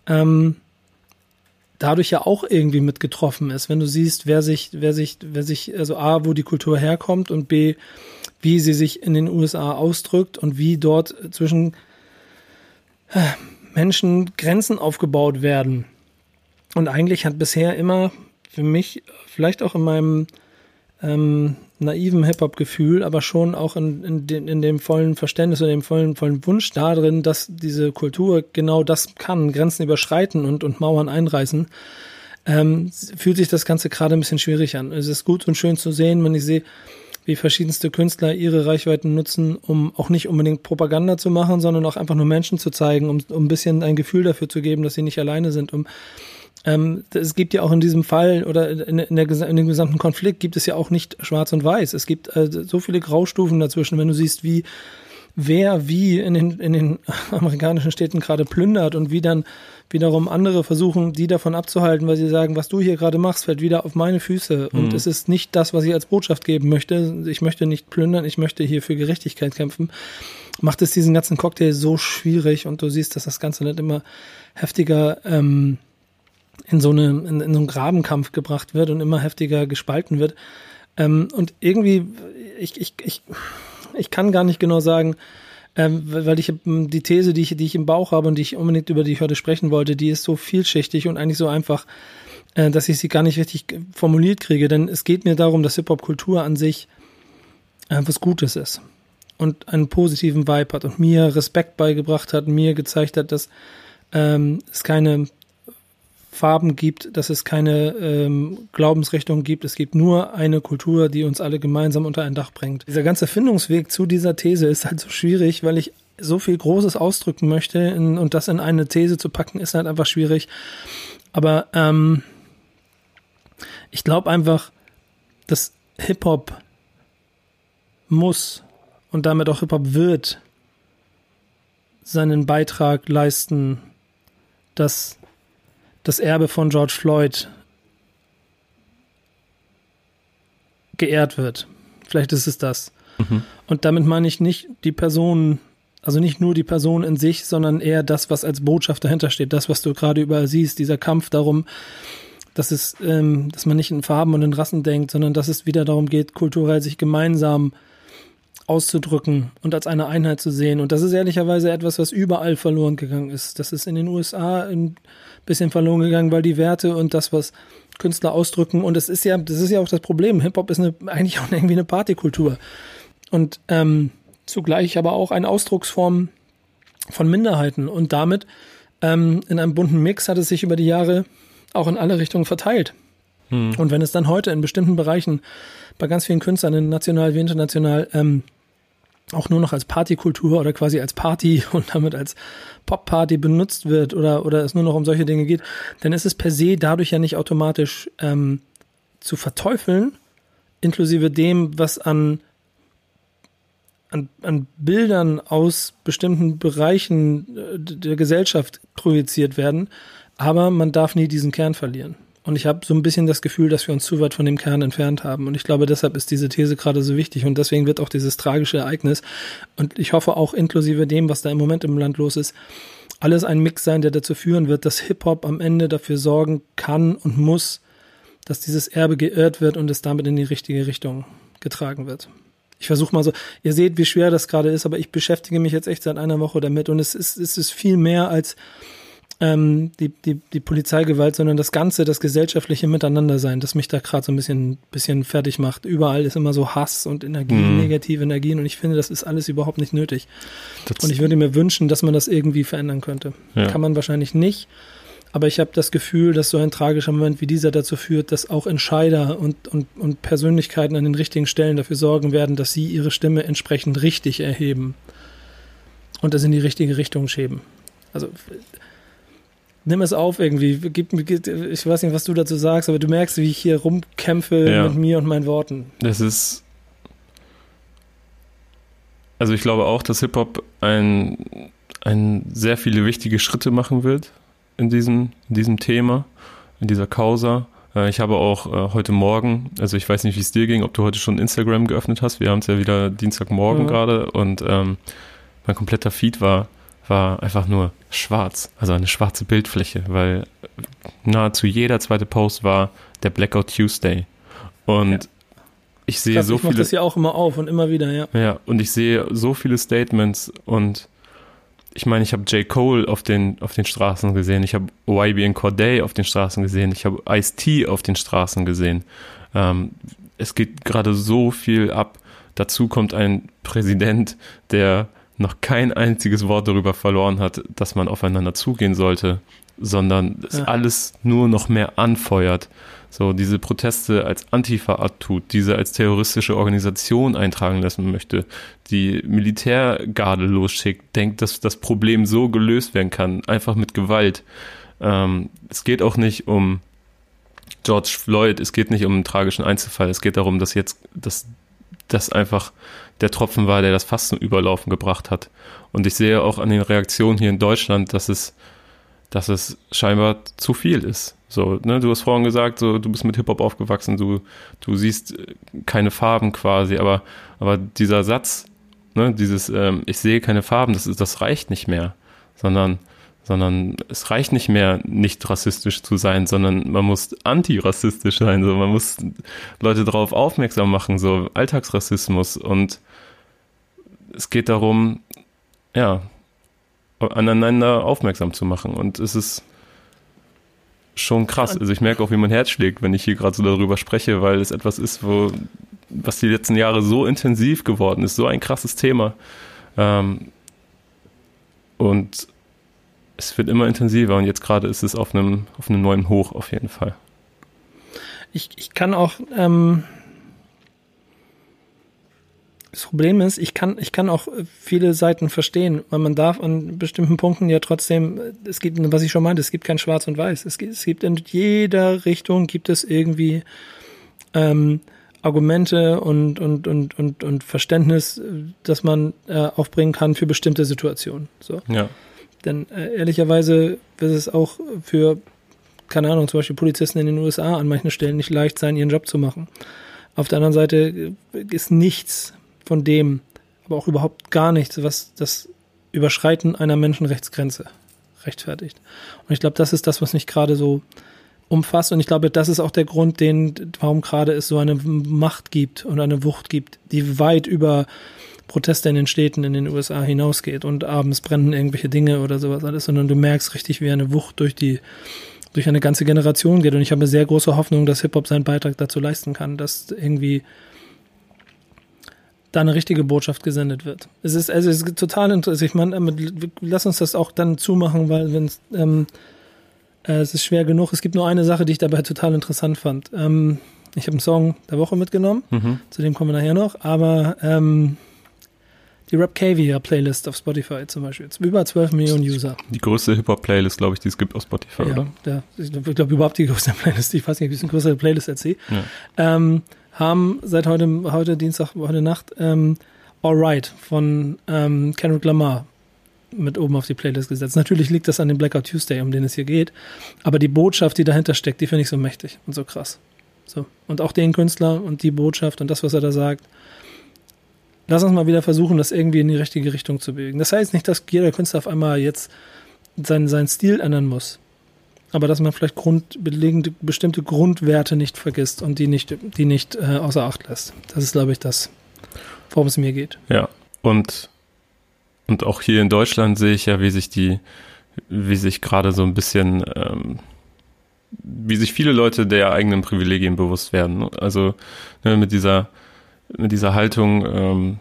ähm, dadurch ja auch irgendwie mit getroffen ist. Wenn du siehst, wer sich, wer sich, wer sich, also A, wo die Kultur herkommt und B, wie sie sich in den USA ausdrückt und wie dort zwischen äh, Menschen Grenzen aufgebaut werden. Und eigentlich hat bisher immer für mich, vielleicht auch in meinem ähm, naiven Hip-Hop-Gefühl, aber schon auch in, in, den, in dem vollen Verständnis oder dem vollen, vollen Wunsch darin, dass diese Kultur genau das kann, Grenzen überschreiten und, und Mauern einreißen, ähm, fühlt sich das Ganze gerade ein bisschen schwierig an. Es ist gut und schön zu sehen, wenn ich sehe, wie verschiedenste Künstler ihre Reichweiten nutzen, um auch nicht unbedingt Propaganda zu machen, sondern auch einfach nur Menschen zu zeigen, um, um ein bisschen ein Gefühl dafür zu geben, dass sie nicht alleine sind, um ähm, es gibt ja auch in diesem Fall oder in, in, der, in dem gesamten Konflikt gibt es ja auch nicht schwarz und weiß. Es gibt äh, so viele Graustufen dazwischen, wenn du siehst, wie wer wie in den, in den amerikanischen Städten gerade plündert und wie dann wiederum andere versuchen, die davon abzuhalten, weil sie sagen, was du hier gerade machst, fällt wieder auf meine Füße. Und Mhm. es ist nicht das, was ich als Botschaft geben möchte. Ich möchte nicht plündern, ich möchte hier für Gerechtigkeit kämpfen. Macht es diesen ganzen Cocktail so schwierig und du siehst, dass das Ganze nicht immer heftiger ähm, in so eine in, in so einen Grabenkampf gebracht wird und immer heftiger gespalten wird. Ähm, und irgendwie, ich, ich, ich, ich kann gar nicht genau sagen, ähm, weil ich die These, die ich, die ich im Bauch habe und die ich unbedingt über die ich heute sprechen wollte, die ist so vielschichtig und eigentlich so einfach, äh, dass ich sie gar nicht richtig formuliert kriege. Denn es geht mir darum, dass Hip-Hop-Kultur an sich äh, was Gutes ist und einen positiven Vibe hat und mir Respekt beigebracht hat, mir gezeigt hat, dass ähm, es keine Farben gibt, dass es keine ähm, Glaubensrichtung gibt. Es gibt nur eine Kultur, die uns alle gemeinsam unter ein Dach bringt. Dieser ganze Findungsweg zu dieser These ist halt so schwierig, weil ich so viel Großes ausdrücken möchte in, und das in eine These zu packen, ist halt einfach schwierig. Aber ähm, ich glaube einfach, dass Hip-Hop muss und damit auch Hip-Hop wird seinen Beitrag leisten, dass das Erbe von George Floyd geehrt wird. Vielleicht ist es das. Mhm. Und damit meine ich nicht die Person, also nicht nur die Person in sich, sondern eher das, was als Botschaft dahinter steht. Das, was du gerade überall siehst, dieser Kampf darum, dass es, ähm, dass man nicht in Farben und in Rassen denkt, sondern dass es wieder darum geht, kulturell sich gemeinsam auszudrücken und als eine Einheit zu sehen. Und das ist ehrlicherweise etwas, was überall verloren gegangen ist. Das ist in den USA ein bisschen verloren gegangen, weil die Werte und das, was Künstler ausdrücken, und das ist ja, das ist ja auch das Problem. Hip-Hop ist eine, eigentlich auch irgendwie eine Partykultur. Und ähm, zugleich aber auch eine Ausdrucksform von Minderheiten. Und damit ähm, in einem bunten Mix hat es sich über die Jahre auch in alle Richtungen verteilt. Hm. Und wenn es dann heute in bestimmten Bereichen bei ganz vielen Künstlern, national wie international, ähm, auch nur noch als Partykultur oder quasi als Party und damit als Popparty benutzt wird oder, oder es nur noch um solche Dinge geht, dann ist es per se dadurch ja nicht automatisch ähm, zu verteufeln, inklusive dem, was an, an, an Bildern aus bestimmten Bereichen äh, der Gesellschaft projiziert werden. Aber man darf nie diesen Kern verlieren. Und ich habe so ein bisschen das Gefühl, dass wir uns zu weit von dem Kern entfernt haben. Und ich glaube, deshalb ist diese These gerade so wichtig. Und deswegen wird auch dieses tragische Ereignis, und ich hoffe auch inklusive dem, was da im Moment im Land los ist, alles ein Mix sein, der dazu führen wird, dass Hip-Hop am Ende dafür sorgen kann und muss, dass dieses Erbe geirrt wird und es damit in die richtige Richtung getragen wird. Ich versuche mal so, ihr seht, wie schwer das gerade ist, aber ich beschäftige mich jetzt echt seit einer Woche damit und es ist, es ist viel mehr als ähm, die, die, die Polizeigewalt, sondern das Ganze, das gesellschaftliche Miteinandersein, das mich da gerade so ein bisschen, bisschen fertig macht. Überall ist immer so Hass und Energie, mhm. negative Energien und ich finde, das ist alles überhaupt nicht nötig. Das und ich würde mir wünschen, dass man das irgendwie verändern könnte. Ja. Kann man wahrscheinlich nicht. Aber ich habe das Gefühl, dass so ein tragischer Moment wie dieser dazu führt, dass auch Entscheider und, und, und Persönlichkeiten an den richtigen Stellen dafür sorgen werden, dass sie ihre Stimme entsprechend richtig erheben und das in die richtige Richtung schieben. Also nimm es auf irgendwie. Gib, ich weiß nicht, was du dazu sagst, aber du merkst, wie ich hier rumkämpfe ja. mit mir und meinen Worten. Das ist. Also ich glaube auch, dass Hip-Hop ein, ein sehr viele wichtige Schritte machen wird in diesem, in diesem Thema, in dieser Causa. Äh, ich habe auch äh, heute Morgen, also ich weiß nicht, wie es dir ging, ob du heute schon Instagram geöffnet hast. Wir haben es ja wieder Dienstagmorgen mhm. gerade und ähm, mein kompletter Feed war war einfach nur schwarz, also eine schwarze Bildfläche, weil nahezu jeder zweite Post war der Blackout Tuesday. Und ja. ich sehe Krass, so ich viele. Ich das ja auch immer auf und immer wieder, ja. Ja, und ich sehe so viele Statements und ich meine, ich habe J. Cole auf den, auf den Straßen gesehen, ich habe YB Corday auf den Straßen gesehen, ich habe Ice-T auf den Straßen gesehen. Ähm, es geht gerade so viel ab. Dazu kommt ein Präsident, der noch kein einziges Wort darüber verloren hat, dass man aufeinander zugehen sollte, sondern es ja. alles nur noch mehr anfeuert. So diese Proteste als Antifa abtut, diese als terroristische Organisation eintragen lassen möchte, die Militärgarde losschickt, denkt, dass das Problem so gelöst werden kann, einfach mit Gewalt. Ähm, es geht auch nicht um George Floyd, es geht nicht um einen tragischen Einzelfall, es geht darum, dass jetzt, dass das einfach der Tropfen war, der das fast zum Überlaufen gebracht hat. Und ich sehe auch an den Reaktionen hier in Deutschland, dass es, dass es scheinbar zu viel ist. So, ne, du hast vorhin gesagt, so, du bist mit Hip-Hop aufgewachsen, du, du siehst äh, keine Farben quasi, aber, aber dieser Satz, ne, dieses, ähm, ich sehe keine Farben, das das reicht nicht mehr, sondern sondern es reicht nicht mehr, nicht rassistisch zu sein, sondern man muss antirassistisch sein, so man muss Leute darauf aufmerksam machen, so Alltagsrassismus und es geht darum, ja, aneinander aufmerksam zu machen und es ist schon krass. Also ich merke auch, wie mein Herz schlägt, wenn ich hier gerade so darüber spreche, weil es etwas ist, wo was die letzten Jahre so intensiv geworden ist, so ein krasses Thema. Ähm, und es wird immer intensiver und jetzt gerade ist es auf einem, auf einem neuen Hoch auf jeden Fall. Ich, ich kann auch, ähm, Das Problem ist, ich kann, ich kann auch viele Seiten verstehen, weil man darf an bestimmten Punkten ja trotzdem, es gibt, was ich schon meinte, es gibt kein Schwarz und Weiß. Es gibt, es gibt in jeder Richtung gibt es irgendwie ähm, Argumente und, und, und, und, und Verständnis, das man äh, aufbringen kann für bestimmte Situationen. So. Ja. Denn äh, ehrlicherweise wird es auch für, keine Ahnung, zum Beispiel Polizisten in den USA an manchen Stellen nicht leicht sein, ihren Job zu machen. Auf der anderen Seite ist nichts von dem, aber auch überhaupt gar nichts, was das Überschreiten einer Menschenrechtsgrenze rechtfertigt. Und ich glaube, das ist das, was mich gerade so umfasst. Und ich glaube, das ist auch der Grund, den, warum gerade es so eine Macht gibt und eine Wucht gibt, die weit über Proteste in den Städten in den USA hinausgeht und abends brennen irgendwelche Dinge oder sowas alles, sondern du merkst richtig, wie eine Wucht durch die durch eine ganze Generation geht. Und ich habe sehr große Hoffnung, dass Hip-Hop seinen Beitrag dazu leisten kann, dass irgendwie da eine richtige Botschaft gesendet wird. Es ist, also es ist total interessant. Ich meine, lass uns das auch dann zumachen, weil wenn ähm, äh, es ist schwer genug. Es gibt nur eine Sache, die ich dabei total interessant fand. Ähm, ich habe einen Song der Woche mitgenommen, mhm. zu dem kommen wir nachher noch, aber ähm, die Rap Cavia Playlist auf Spotify zum Beispiel. Über 12 Millionen User. Die größte Hip-Hop-Playlist, glaube ich, die es gibt auf Spotify, ja, oder? Der, ich glaube überhaupt die größte Playlist. Ich weiß nicht, wie es eine größere Playlist erzählt. Ja. Ähm, haben seit heute, heute Dienstag, heute Nacht ähm, Alright von ähm, Kendrick Lamar mit oben auf die Playlist gesetzt. Natürlich liegt das an dem Blackout Tuesday, um den es hier geht, aber die Botschaft, die dahinter steckt, die finde ich so mächtig und so krass. So. Und auch den Künstler und die Botschaft und das, was er da sagt. Lass uns mal wieder versuchen, das irgendwie in die richtige Richtung zu bewegen. Das heißt nicht, dass jeder Künstler auf einmal jetzt seinen, seinen Stil ändern muss aber dass man vielleicht grundlegende, bestimmte Grundwerte nicht vergisst und die nicht, die nicht äh, außer Acht lässt. Das ist, glaube ich, das, worum es mir geht. Ja, und, und auch hier in Deutschland sehe ich ja, wie sich die, wie sich gerade so ein bisschen, ähm, wie sich viele Leute der eigenen Privilegien bewusst werden. Also ne, mit dieser, mit dieser Haltung, ähm,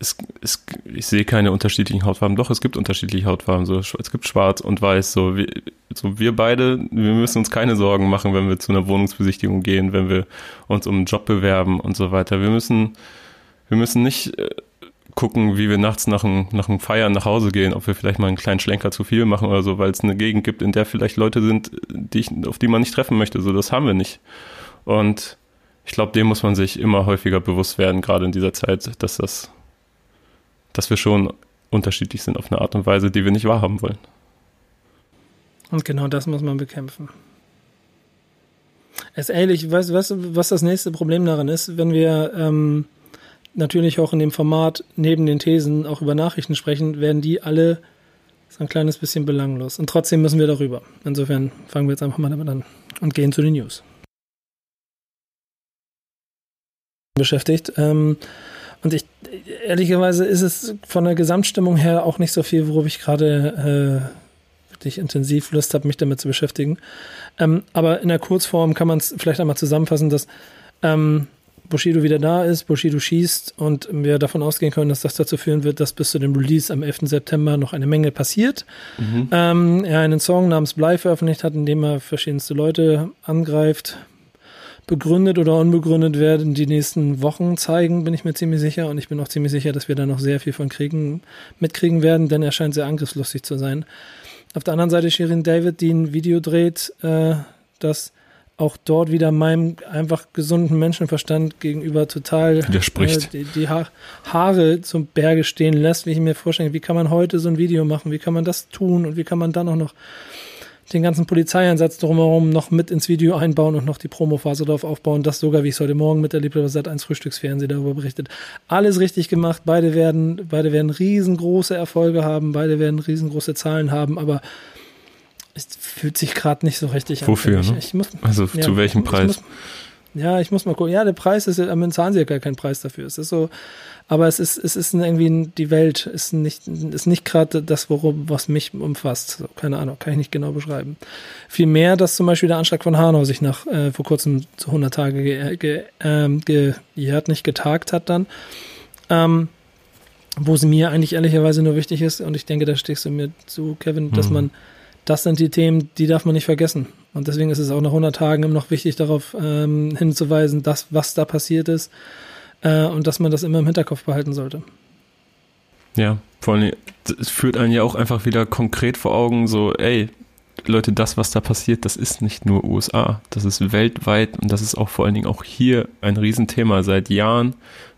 es, es, ich sehe keine unterschiedlichen Hautfarben. Doch, es gibt unterschiedliche Hautfarben. So, es gibt schwarz und weiß. So, wir, so wir beide, wir müssen uns keine Sorgen machen, wenn wir zu einer Wohnungsbesichtigung gehen, wenn wir uns um einen Job bewerben und so weiter. Wir müssen, wir müssen nicht äh, gucken, wie wir nachts nach einem, nach Feiern nach Hause gehen, ob wir vielleicht mal einen kleinen Schlenker zu viel machen oder so, weil es eine Gegend gibt, in der vielleicht Leute sind, die ich, auf die man nicht treffen möchte. So, das haben wir nicht. Und ich glaube, dem muss man sich immer häufiger bewusst werden, gerade in dieser Zeit, dass das dass wir schon unterschiedlich sind auf eine Art und Weise, die wir nicht wahrhaben wollen. Und genau das muss man bekämpfen. Es ist ehrlich, weißt du, was, das nächste Problem daran ist, wenn wir ähm, natürlich auch in dem Format neben den Thesen auch über Nachrichten sprechen, werden die alle so ein kleines bisschen belanglos. Und trotzdem müssen wir darüber. Insofern fangen wir jetzt einfach mal damit an und gehen zu den News. Beschäftigt. Ähm, und ich, ehrlicherweise ist es von der Gesamtstimmung her auch nicht so viel, worauf ich gerade äh, wirklich intensiv Lust habe, mich damit zu beschäftigen. Ähm, aber in der Kurzform kann man es vielleicht einmal zusammenfassen, dass ähm, Bushido wieder da ist, Bushido schießt und wir davon ausgehen können, dass das dazu führen wird, dass bis zu dem Release am 11. September noch eine Menge passiert. Mhm. Ähm, er einen Song namens Blei veröffentlicht hat, in dem er verschiedenste Leute angreift, begründet oder unbegründet werden die nächsten Wochen zeigen, bin ich mir ziemlich sicher. Und ich bin auch ziemlich sicher, dass wir da noch sehr viel von kriegen, mitkriegen werden, denn er scheint sehr angriffslustig zu sein. Auf der anderen Seite Shirin David, die ein Video dreht, äh, das auch dort wieder meinem einfach gesunden Menschenverstand gegenüber total widerspricht. Äh, die, die ha Haare zum Berge stehen lässt, wie ich mir vorstelle, wie kann man heute so ein Video machen, wie kann man das tun und wie kann man dann auch noch den ganzen Polizeieinsatz drumherum noch mit ins Video einbauen und noch die Promophase darauf aufbauen. Das sogar, wie ich es heute Morgen miterlebt habe, seit eins Frühstücksfernsehen darüber berichtet. Alles richtig gemacht. Beide werden, beide werden riesengroße Erfolge haben. Beide werden riesengroße Zahlen haben. Aber es fühlt sich gerade nicht so richtig an. Wofür? Ne? Ich muss, also ja, zu welchem Preis? Muss, ja, ich muss mal gucken. Ja, der Preis ist, am zahlen sie ja gar keinen Preis dafür. Es ist so, aber es ist, es ist irgendwie, die Welt ist nicht, ist nicht gerade das, worum, was mich umfasst. So, keine Ahnung, kann ich nicht genau beschreiben. Vielmehr, dass zum Beispiel der Anschlag von Hanau sich nach, äh, vor kurzem zu 100 Tage ge, ge, ähm, gejährt, nicht getagt hat dann. Ähm, wo es mir eigentlich ehrlicherweise nur wichtig ist, und ich denke, da stehst du mir zu, Kevin, dass man, das sind die Themen, die darf man nicht vergessen. Und deswegen ist es auch nach 100 Tagen immer noch wichtig, darauf ähm, hinzuweisen, dass was da passiert ist, Äh, und dass man das immer im Hinterkopf behalten sollte. Ja, vor allem, es führt einen ja auch einfach wieder konkret vor Augen, so, ey, Leute, das, was da passiert, das ist nicht nur USA, das ist weltweit und das ist auch vor allen Dingen auch hier ein Riesenthema seit Jahren,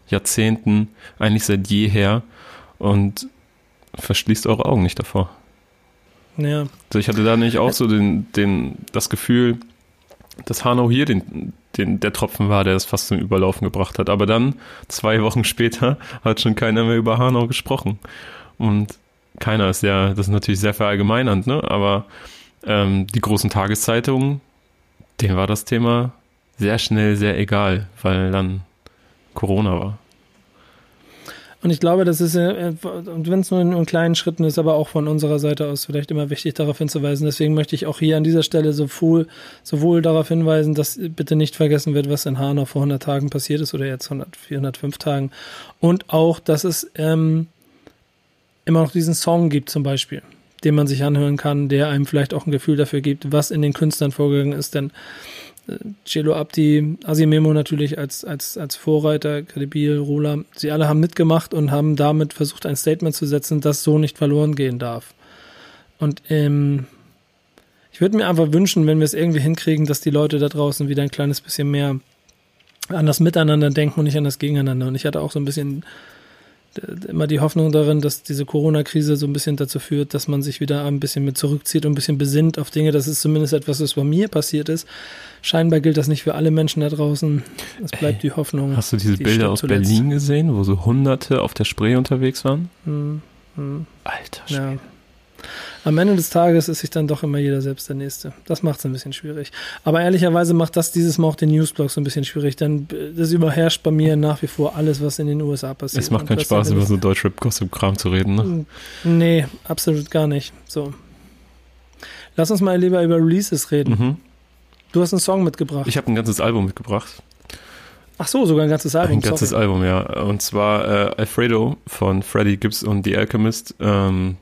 Jahrzehnten, eigentlich seit jeher und verschließt eure Augen nicht davor. Ja. Also ich hatte da nicht auch so den, den, das Gefühl, dass Hanau hier den, den, der Tropfen war, der das fast zum Überlaufen gebracht hat. Aber dann, zwei Wochen später, hat schon keiner mehr über Hanau gesprochen. Und keiner ist ja, das ist natürlich sehr verallgemeinernd, ne? Aber ähm, die großen Tageszeitungen, denen war das Thema sehr schnell sehr egal, weil dann Corona war. Und ich glaube, das ist, äh, und wenn es nur in, in, kleinen Schritten ist, aber auch von unserer Seite aus vielleicht immer wichtig, darauf hinzuweisen. Deswegen möchte ich auch hier an dieser Stelle sowohl, sowohl darauf hinweisen, dass bitte nicht vergessen wird, was in Hanau vor 100 Tagen passiert ist oder jetzt 100, 405 Tagen. Und auch, dass es ähm, immer noch diesen Song gibt zum Beispiel, den man sich anhören kann, der einem vielleicht auch ein Gefühl dafür gibt, was in den Künstlern vorgegangen ist. Denn Celo Abdi, Asimemo natürlich als, als, als Vorreiter, Kredibil, Rola, sie alle haben mitgemacht und haben damit versucht, ein Statement zu setzen, das so nicht verloren gehen darf. Und ähm, ich würde mir einfach wünschen, wenn wir es irgendwie hinkriegen, dass die Leute da draußen wieder ein kleines bisschen mehr an das Miteinander denken und nicht an das Gegeneinander. Und ich hatte auch so ein bisschen immer die Hoffnung darin, dass diese Corona-Krise so ein bisschen dazu führt, dass man sich wieder ein bisschen mit zurückzieht und ein bisschen besinnt auf Dinge. Das ist zumindest etwas, was bei mir passiert ist. Scheinbar gilt das nicht für alle Menschen da draußen. Es bleibt Ey, die Hoffnung. Hast du diese die Bilder aus zuletzt. Berlin gesehen, wo so Hunderte auf der Spree unterwegs waren? Hm, hm. Alter Schwede. Ja am Ende des Tages ist sich dann doch immer jeder selbst der Nächste. Das macht es ein bisschen schwierig. Aber ehrlicherweise macht das dieses Mal auch den Newsblog so ein bisschen schwierig, denn das überherrscht bei mir nach wie vor alles, was in den USA passiert. Es macht keinen Spaß, über so Deutschrap-Gossip-Kram zu reden, ne? Nee, absolut gar nicht. So. Lass uns mal lieber über Releases reden. Mhm. Du hast einen Song mitgebracht. Ich habe ein ganzes Album mitgebracht. Ach so, sogar ein ganzes Album. Ein ganzes Sorry. Album, ja. Und zwar äh, Alfredo von Freddie Gibbs und The Alchemist. Ähm,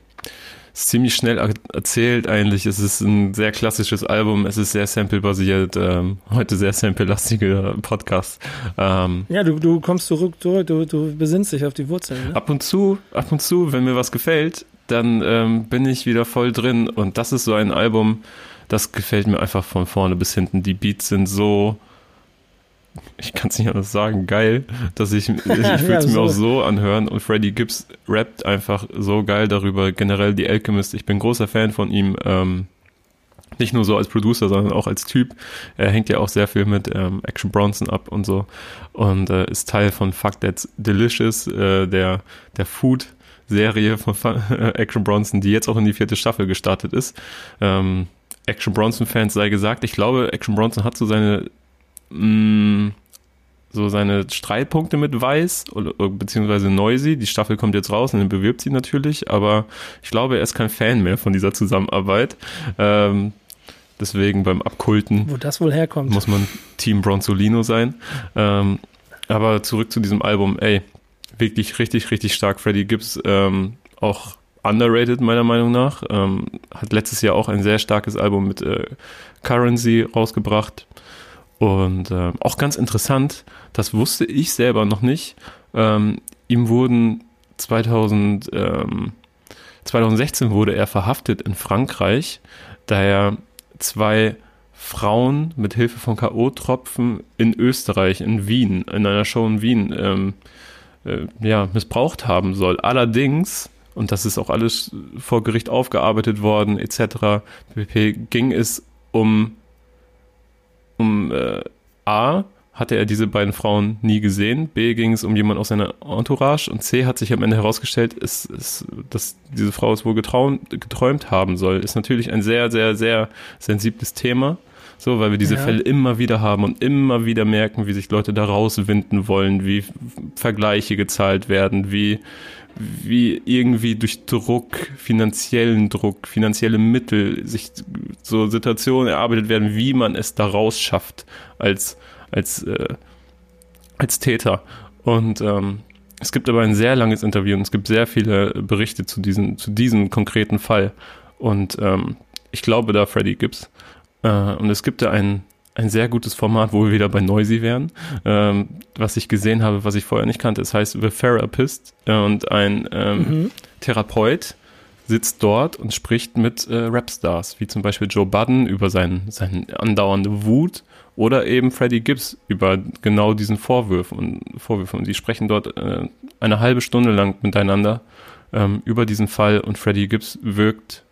ziemlich schnell erzählt eigentlich. Es ist ein sehr klassisches Album. Es ist sehr sample-basiert. Ähm, heute sehr sample-lastiger Podcast. Ähm, ja, du, du kommst zurück, zurück du, du besinnst dich auf die Wurzeln. Ne? Ab und zu, ab und zu, wenn mir was gefällt, dann ähm, bin ich wieder voll drin. Und das ist so ein Album, das gefällt mir einfach von vorne bis hinten. Die Beats sind so ich kann es nicht anders sagen, geil, dass ich, ich würde es ja, so. mir auch so anhören und Freddie Gibbs rappt einfach so geil darüber. Generell die Alchemist, ich bin großer Fan von ihm, ähm, nicht nur so als Producer, sondern auch als Typ. Er hängt ja auch sehr viel mit ähm, Action Bronson ab und so und äh, ist Teil von Fuck That's Delicious, äh, der, der Food Serie von Action Bronson, die jetzt auch in die vierte Staffel gestartet ist. Ähm, Action Bronson Fans sei gesagt, ich glaube, Action Bronson hat so seine mh, so seine Streitpunkte mit Weiß oder, beziehungsweise Noisy. Die Staffel kommt jetzt raus und dann bewirbt sie natürlich, aber ich glaube, er ist kein Fan mehr von dieser Zusammenarbeit. Ähm, deswegen beim Abkulten. Wo das wohl herkommt. Muss man Team Bronzolino sein. Ähm, aber zurück zu diesem Album, ey, wirklich richtig, richtig stark. Freddie Gibbs, ähm, auch underrated meiner Meinung nach. Ähm, hat letztes Jahr auch ein sehr starkes Album mit äh, Currency rausgebracht. Und äh, auch ganz interessant, das wusste ich selber noch nicht. Ähm, ihm wurden 2000, ähm, 2016 wurde er verhaftet in Frankreich, da er zwei Frauen mit Hilfe von K.O.-Tropfen in Österreich, in Wien, in einer Show in Wien, ähm, äh, ja, missbraucht haben soll. Allerdings, und das ist auch alles vor Gericht aufgearbeitet worden, etc., ging es um um äh, A, hatte er diese beiden Frauen nie gesehen, B, ging es um jemanden aus seiner Entourage und C, hat sich am Ende herausgestellt, ist, ist, dass diese Frau es wohl getraum, geträumt haben soll. Ist natürlich ein sehr, sehr, sehr sensibles Thema. So, weil wir diese ja. Fälle immer wieder haben und immer wieder merken, wie sich Leute da rauswinden wollen, wie Vergleiche gezahlt werden, wie wie irgendwie durch Druck, finanziellen Druck, finanzielle Mittel sich so Situationen erarbeitet werden, wie man es daraus schafft als, als, äh, als Täter. Und ähm, es gibt aber ein sehr langes Interview und es gibt sehr viele Berichte zu, diesen, zu diesem konkreten Fall. Und ähm, ich glaube da Freddy Gibbs. Äh, und es gibt da ein, ein sehr gutes Format, wo wir wieder bei Noisy wären. Ähm, was ich gesehen habe, was ich vorher nicht kannte, es heißt The Therapist äh, und ein ähm, mhm. Therapeut sitzt dort und spricht mit äh, Rapstars, wie zum Beispiel Joe Budden über seinen, seine andauernde Wut oder eben Freddie Gibbs über genau diesen Vorwürfen und Vorwürfen. Und die sprechen dort äh, eine halbe Stunde lang miteinander ähm, über diesen Fall und Freddie Gibbs wirkt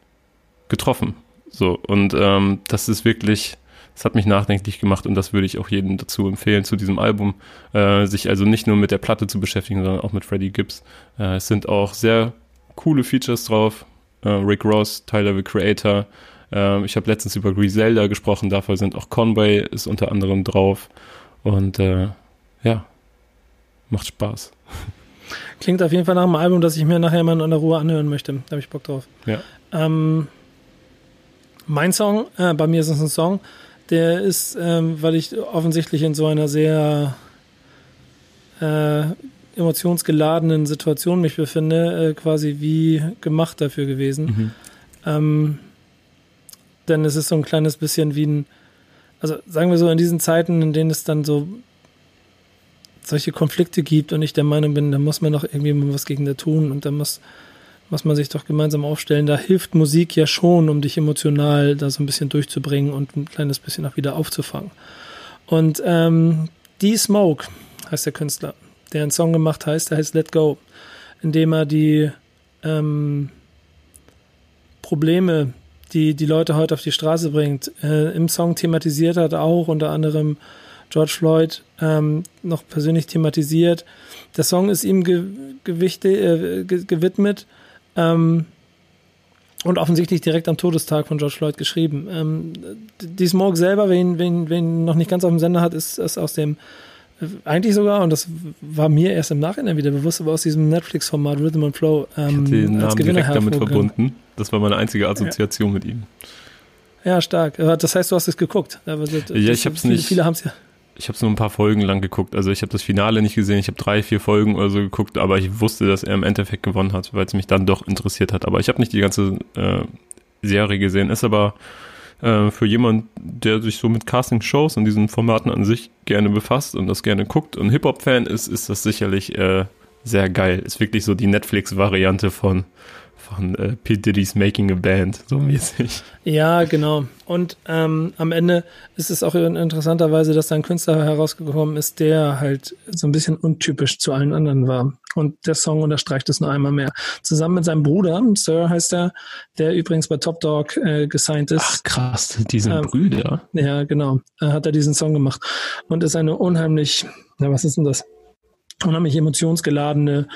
getroffen. So, und ähm, das ist wirklich, das hat mich nachdenklich gemacht und das würde ich auch jedem dazu empfehlen, zu diesem Album, äh, sich also nicht nur mit der Platte zu beschäftigen, sondern auch mit Freddie Gibbs. Äh, es sind auch sehr coole Features drauf. Äh, Rick Ross, Tyler the Creator. Äh, ich habe letztens über Griselda gesprochen, dafür sind auch Conway ist unter anderem drauf. Und äh, ja, macht Spaß. Klingt auf jeden Fall nach einem Album, das ich mir nachher mal in der Ruhe anhören möchte. Da habe ich Bock drauf. Ja. Ähm, mein Song, äh, bei mir ist es ein Song, der ist, ähm, weil ich offensichtlich in so einer sehr äh, emotionsgeladenen Situation mich befinde, äh, quasi wie gemacht dafür gewesen. Mhm. Ähm, denn es ist so ein kleines bisschen wie ein, also sagen wir so, in diesen Zeiten, in denen es dann so solche Konflikte gibt und ich der Meinung bin, da muss man doch irgendwie mal was gegen da tun und da muss, muss man sich doch gemeinsam aufstellen. Da hilft Musik ja schon, um dich emotional da so ein bisschen durchzubringen und ein kleines bisschen auch wieder aufzufangen. Und ähm, Die Smoke heißt der Künstler der einen Song gemacht heißt, der heißt Let Go, indem er die ähm, Probleme, die die Leute heute auf die Straße bringt, äh, im Song thematisiert hat, auch unter anderem George Floyd ähm, noch persönlich thematisiert. Der Song ist ihm ge gewichte, äh, ge gewidmet ähm, und offensichtlich direkt am Todestag von George Floyd geschrieben. Ähm, die Smoke selber, wen, wen, wen noch nicht ganz auf dem Sender hat, ist, ist aus dem eigentlich sogar, und das war mir erst im Nachhinein wieder bewusst, aber aus diesem Netflix-Format Rhythm and Flow ähm, ich den Namen direkt damit verbunden. Das war meine einzige Assoziation ja. mit ihm. Ja, stark. Das heißt, du hast es geguckt. ja, ich habe es nicht. Viele haben es ja. Ich habe es nur ein paar Folgen lang geguckt. Also ich habe das Finale nicht gesehen. Ich habe drei, vier Folgen oder so geguckt, aber ich wusste, dass er im Endeffekt gewonnen hat, weil es mich dann doch interessiert hat. Aber ich habe nicht die ganze äh, Serie gesehen. Ist aber äh, für jemanden, der sich so mit Casting-Shows und diesen Formaten an sich gerne befasst und das gerne guckt und Hip-Hop-Fan ist, ist das sicherlich äh, sehr geil. Ist wirklich so die Netflix-Variante von von äh, P. Diddy's Making a Band, so mäßig. Ja, genau. Und ähm, am Ende ist es auch interessanterweise, dass da ein Künstler herausgekommen ist, der halt so ein bisschen untypisch zu allen anderen war. Und der Song unterstreicht es nur einmal mehr. Zusammen mit seinem Bruder, Sir heißt er, der übrigens bei Top Dog äh, gesigned ist. Ach krass, diese ähm, Brüder. Ja, genau. Äh, hat er diesen Song gemacht. Und ist eine unheimlich, na, was ist denn das? Unheimlich emotionsgeladene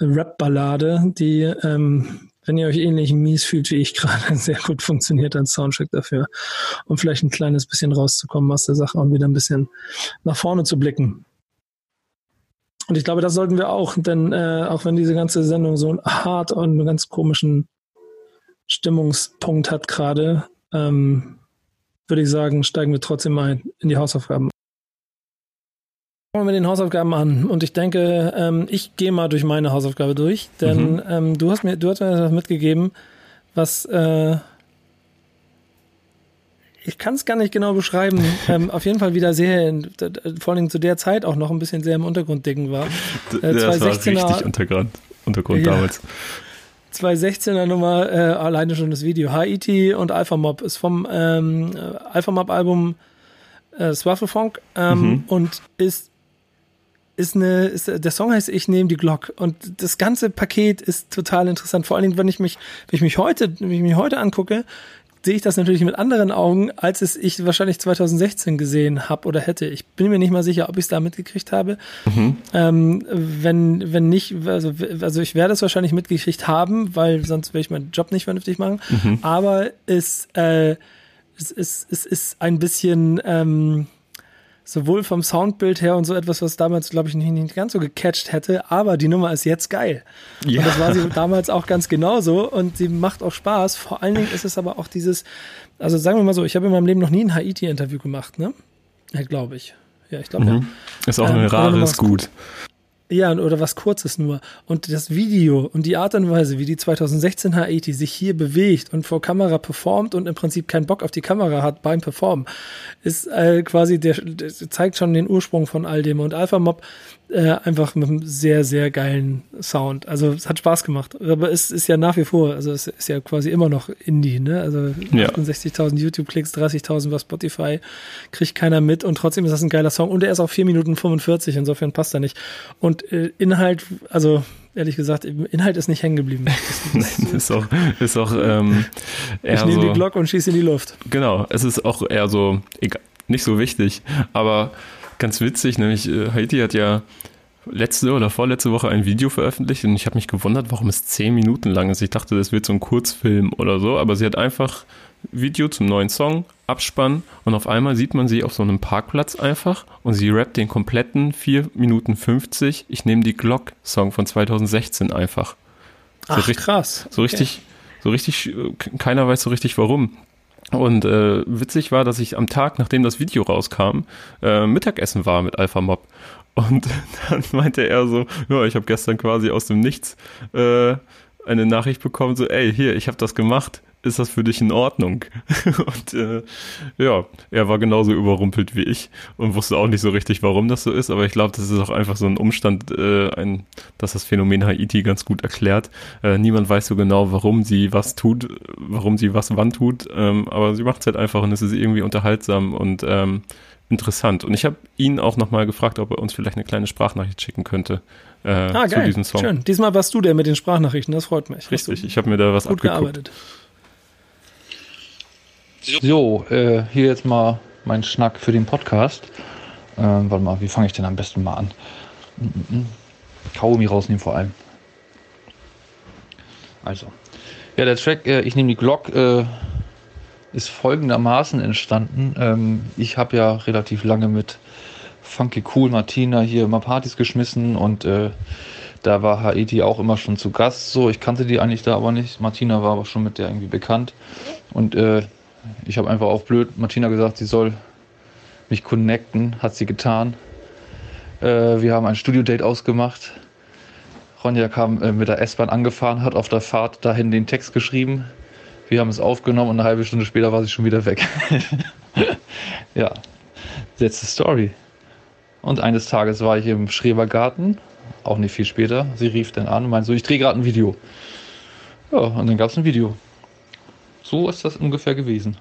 Rap-Ballade, die, ähm, wenn ihr euch ähnlich mies fühlt wie ich gerade, sehr gut funktioniert als Soundtrack dafür, um vielleicht ein kleines bisschen rauszukommen aus der Sache und wieder ein bisschen nach vorne zu blicken. Und ich glaube, das sollten wir auch, denn äh, auch wenn diese ganze Sendung so hart und einen ganz komischen Stimmungspunkt hat gerade, ähm, würde ich sagen, steigen wir trotzdem mal in die Hausaufgaben. Fangen wir mit den Hausaufgaben an. Und ich denke, ähm, ich gehe mal durch meine Hausaufgabe durch, denn mhm. ähm, du hast mir, du hast mir etwas mitgegeben, was äh, ich kann es gar nicht genau beschreiben. ähm, auf jeden Fall wieder sehr, vor allem zu der Zeit auch noch ein bisschen sehr im Untergrunddicken war. Äh, das war richtig Untergrund, Untergrund ja. damals. 2016er Nummer, äh, alleine schon das Video. Haiti und Alpha Mob ist vom ähm, Alpha Mob Album äh, Swafflefunk ähm, mhm. und ist ist eine, ist, der Song heißt Ich nehme die Glock und das ganze Paket ist total interessant. Vor allen Dingen, wenn ich mich, wenn ich mich heute, wenn ich mich heute angucke, sehe ich das natürlich mit anderen Augen, als es ich wahrscheinlich 2016 gesehen habe oder hätte. Ich bin mir nicht mal sicher, ob ich es da mitgekriegt habe. Mhm. Ähm, wenn, wenn nicht, also, also ich werde es wahrscheinlich mitgekriegt haben, weil sonst würde ich meinen Job nicht vernünftig machen. Mhm. Aber es, äh, es, es, es ist ein bisschen, ähm, sowohl vom Soundbild her und so etwas, was damals, glaube ich, nicht, nicht ganz so gecatcht hätte, aber die Nummer ist jetzt geil. Ja. Und das war sie damals auch ganz genauso und sie macht auch Spaß. Vor allen Dingen ist es aber auch dieses, also sagen wir mal so, ich habe in meinem Leben noch nie ein Haiti-Interview gemacht, ne? Ja, glaube ich. Ja, ich glaube mhm. ja. Ist auch ähm, ein rares Gut. Ja, oder was Kurzes nur. Und das Video und die Art und Weise, wie die 2016 Haiti sich hier bewegt und vor Kamera performt und im Prinzip keinen Bock auf die Kamera hat beim Performen, ist äh, quasi, der, der zeigt schon den Ursprung von all dem. Und Alpha Mob äh, einfach mit einem sehr, sehr geilen Sound. Also es hat Spaß gemacht. Aber es ist ja nach wie vor, also es ist ja quasi immer noch Indie, ne? Also ja. 68.000 YouTube-Klicks, 30.000 bei Spotify, kriegt keiner mit und trotzdem ist das ein geiler Song und er ist auch 4 Minuten 45, insofern passt er nicht. Und äh, Inhalt, also ehrlich gesagt, Inhalt ist nicht hängen geblieben. Ist auch, ist auch ähm, eher Ich nehme so, die Glock und schieße in die Luft. Genau, es ist auch eher so, egal, nicht so wichtig, aber ganz witzig, nämlich äh, Haiti hat ja letzte oder vorletzte Woche ein Video veröffentlicht und ich habe mich gewundert, warum es zehn Minuten lang ist. Ich dachte, das wird so ein Kurzfilm oder so, aber sie hat einfach Video zum neuen Song, Abspann und auf einmal sieht man sie auf so einem Parkplatz einfach und sie rappt den kompletten 4 Minuten 50 Ich nehme die Glock-Song von 2016 einfach. So Ach, richtig, krass. So richtig, okay. so richtig, keiner weiß so richtig warum. Und äh, witzig war, dass ich am Tag, nachdem das Video rauskam, äh, Mittagessen war mit Alpha Mob. Und dann meinte er so, ja, ich habe gestern quasi aus dem Nichts äh, eine Nachricht bekommen, so, ey, hier, ich habe das gemacht ist das für dich in Ordnung? und äh, ja, er war genauso überrumpelt wie ich und wusste auch nicht so richtig, warum das so ist, aber ich glaube, das ist auch einfach so ein Umstand, äh, ein, dass das Phänomen Haiti ganz gut erklärt. Äh, niemand weiß so genau, warum sie was tut, warum sie was wann tut, ähm, aber sie macht es halt einfach und es ist irgendwie unterhaltsam und ähm, interessant. Und ich habe ihn auch nochmal gefragt, ob er uns vielleicht eine kleine Sprachnachricht schicken könnte. Äh, ah, geil. zu diesem Song. Schön. Diesmal warst du der mit den Sprachnachrichten, das freut mich. Richtig, ich habe mir da was gut abgeguckt. gearbeitet. So, äh, hier jetzt mal mein Schnack für den Podcast. Äh, warte mal, wie fange ich denn am besten mal an? Mhm. Kaugummi rausnehmen vor allem. Also, ja, der Track, äh, ich nehme die Glock, äh, ist folgendermaßen entstanden. Ähm, ich habe ja relativ lange mit Funky Cool Martina hier immer Partys geschmissen und äh, da war Haiti auch immer schon zu Gast. So, ich kannte die eigentlich da aber nicht. Martina war aber schon mit der irgendwie bekannt. Und äh, ich habe einfach auf blöd Martina gesagt, sie soll mich connecten, hat sie getan. Äh, wir haben ein Studio-Date ausgemacht. Ronja kam äh, mit der S-Bahn angefahren, hat auf der Fahrt dahin den Text geschrieben. Wir haben es aufgenommen und eine halbe Stunde später war sie schon wieder weg. ja, the story. Und eines Tages war ich im Schrebergarten, auch nicht viel später. Sie rief dann an und meinte so, ich drehe gerade ein Video. Ja, und dann gab es ein Video. So ist das ungefähr gewesen.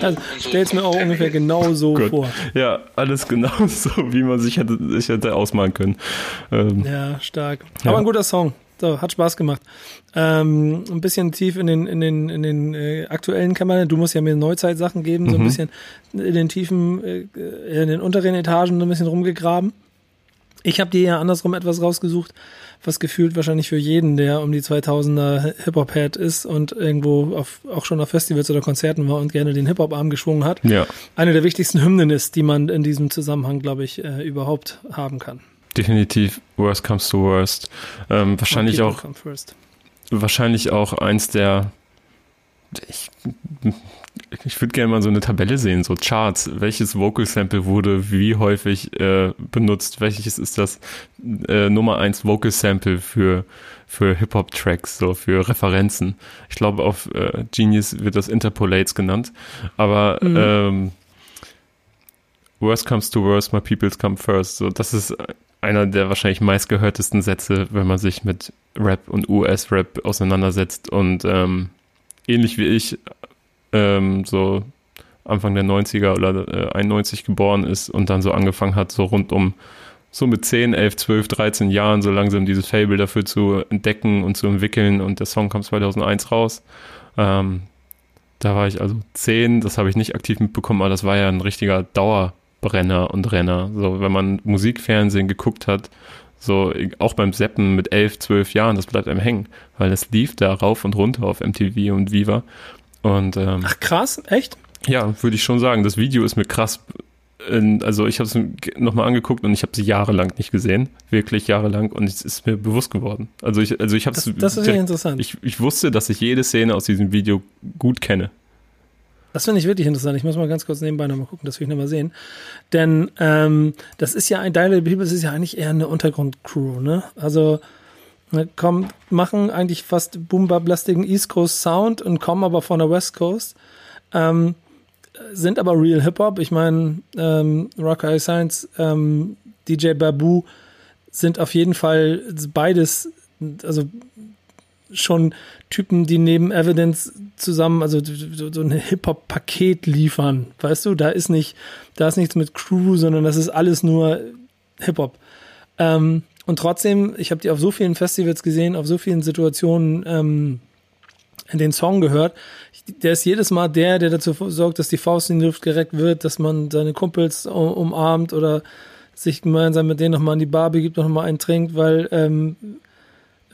Also, Stell es mir auch ungefähr genau so Gut. vor. Ja, alles genau so, wie man sich hätte, sich hätte ausmalen können. Ähm, ja, stark. Aber ja. ein guter Song. So, hat Spaß gemacht. Ähm, ein bisschen tief in den, in den, in den äh, aktuellen Kammern. Du musst ja mir Neuzeitsachen geben, so ein mhm. bisschen in den tiefen, äh, in den unteren Etagen so ein bisschen rumgegraben. Ich habe dir ja andersrum etwas rausgesucht, was gefühlt wahrscheinlich für jeden, der um die 2000er Hip-Hop-Head ist und irgendwo auf, auch schon auf Festivals oder Konzerten war und gerne den Hip-Hop-Arm geschwungen hat, ja. eine der wichtigsten Hymnen ist, die man in diesem Zusammenhang, glaube ich, äh, überhaupt haben kann. Definitiv, Worst Comes to Worst. Ähm, wahrscheinlich auch wahrscheinlich auch eins der ich, ich würde gerne mal so eine Tabelle sehen, so Charts. Welches Vocal Sample wurde wie häufig äh, benutzt? Welches ist das äh, Nummer eins Vocal Sample für, für Hip-Hop-Tracks, so für Referenzen? Ich glaube, auf äh, Genius wird das Interpolates genannt. Aber mhm. ähm, Worst comes to worst, my peoples come first. So, das ist einer der wahrscheinlich meistgehörtesten Sätze, wenn man sich mit Rap und US-Rap auseinandersetzt und ähm, ähnlich wie ich ähm, so Anfang der 90er oder äh, 91 geboren ist und dann so angefangen hat, so rund um so mit 10, 11, 12, 13 Jahren so langsam dieses Fable dafür zu entdecken und zu entwickeln und der Song kam 2001 raus. Ähm, da war ich also 10, das habe ich nicht aktiv mitbekommen, aber das war ja ein richtiger Dauerbrenner und Renner. So, wenn man Musikfernsehen geguckt hat, so auch beim Seppen mit 11, 12 Jahren, das bleibt einem hängen, weil es lief da rauf und runter auf MTV und Viva und, ähm, Ach krass, echt? Ja, würde ich schon sagen. Das Video ist mir krass. Also ich habe es nochmal angeguckt und ich habe sie jahrelang nicht gesehen, wirklich jahrelang und es ist mir bewusst geworden. Also ich, also ich habe es. Das, das ist ja interessant. Ich, ich wusste, dass ich jede Szene aus diesem Video gut kenne. Das finde ich wirklich interessant. Ich muss mal ganz kurz nebenbei nochmal gucken, das will ich nochmal sehen. Denn ähm, das ist ja ein Dial Peoples ist ja eigentlich eher eine Untergrundcrew, ne? Also kommen, machen eigentlich fast boombablistigen East Coast Sound und kommen aber von der West Coast. Ähm, sind aber real Hip-Hop. Ich meine, ähm, Rock Eye Science, ähm, DJ Babu sind auf jeden Fall beides, also schon Typen, die neben Evidence zusammen, also so, so ein Hip-Hop-Paket liefern. Weißt du, da ist nicht, da ist nichts mit Crew, sondern das ist alles nur Hip-Hop. Ähm, und trotzdem, ich habe die auf so vielen Festivals gesehen, auf so vielen Situationen ähm, in den Song gehört. Der ist jedes Mal der, der dazu sorgt, dass die Faust in die Luft gereckt wird, dass man seine Kumpels umarmt oder sich gemeinsam mit denen nochmal an die Bar begibt, nochmal einen trinkt, weil ähm,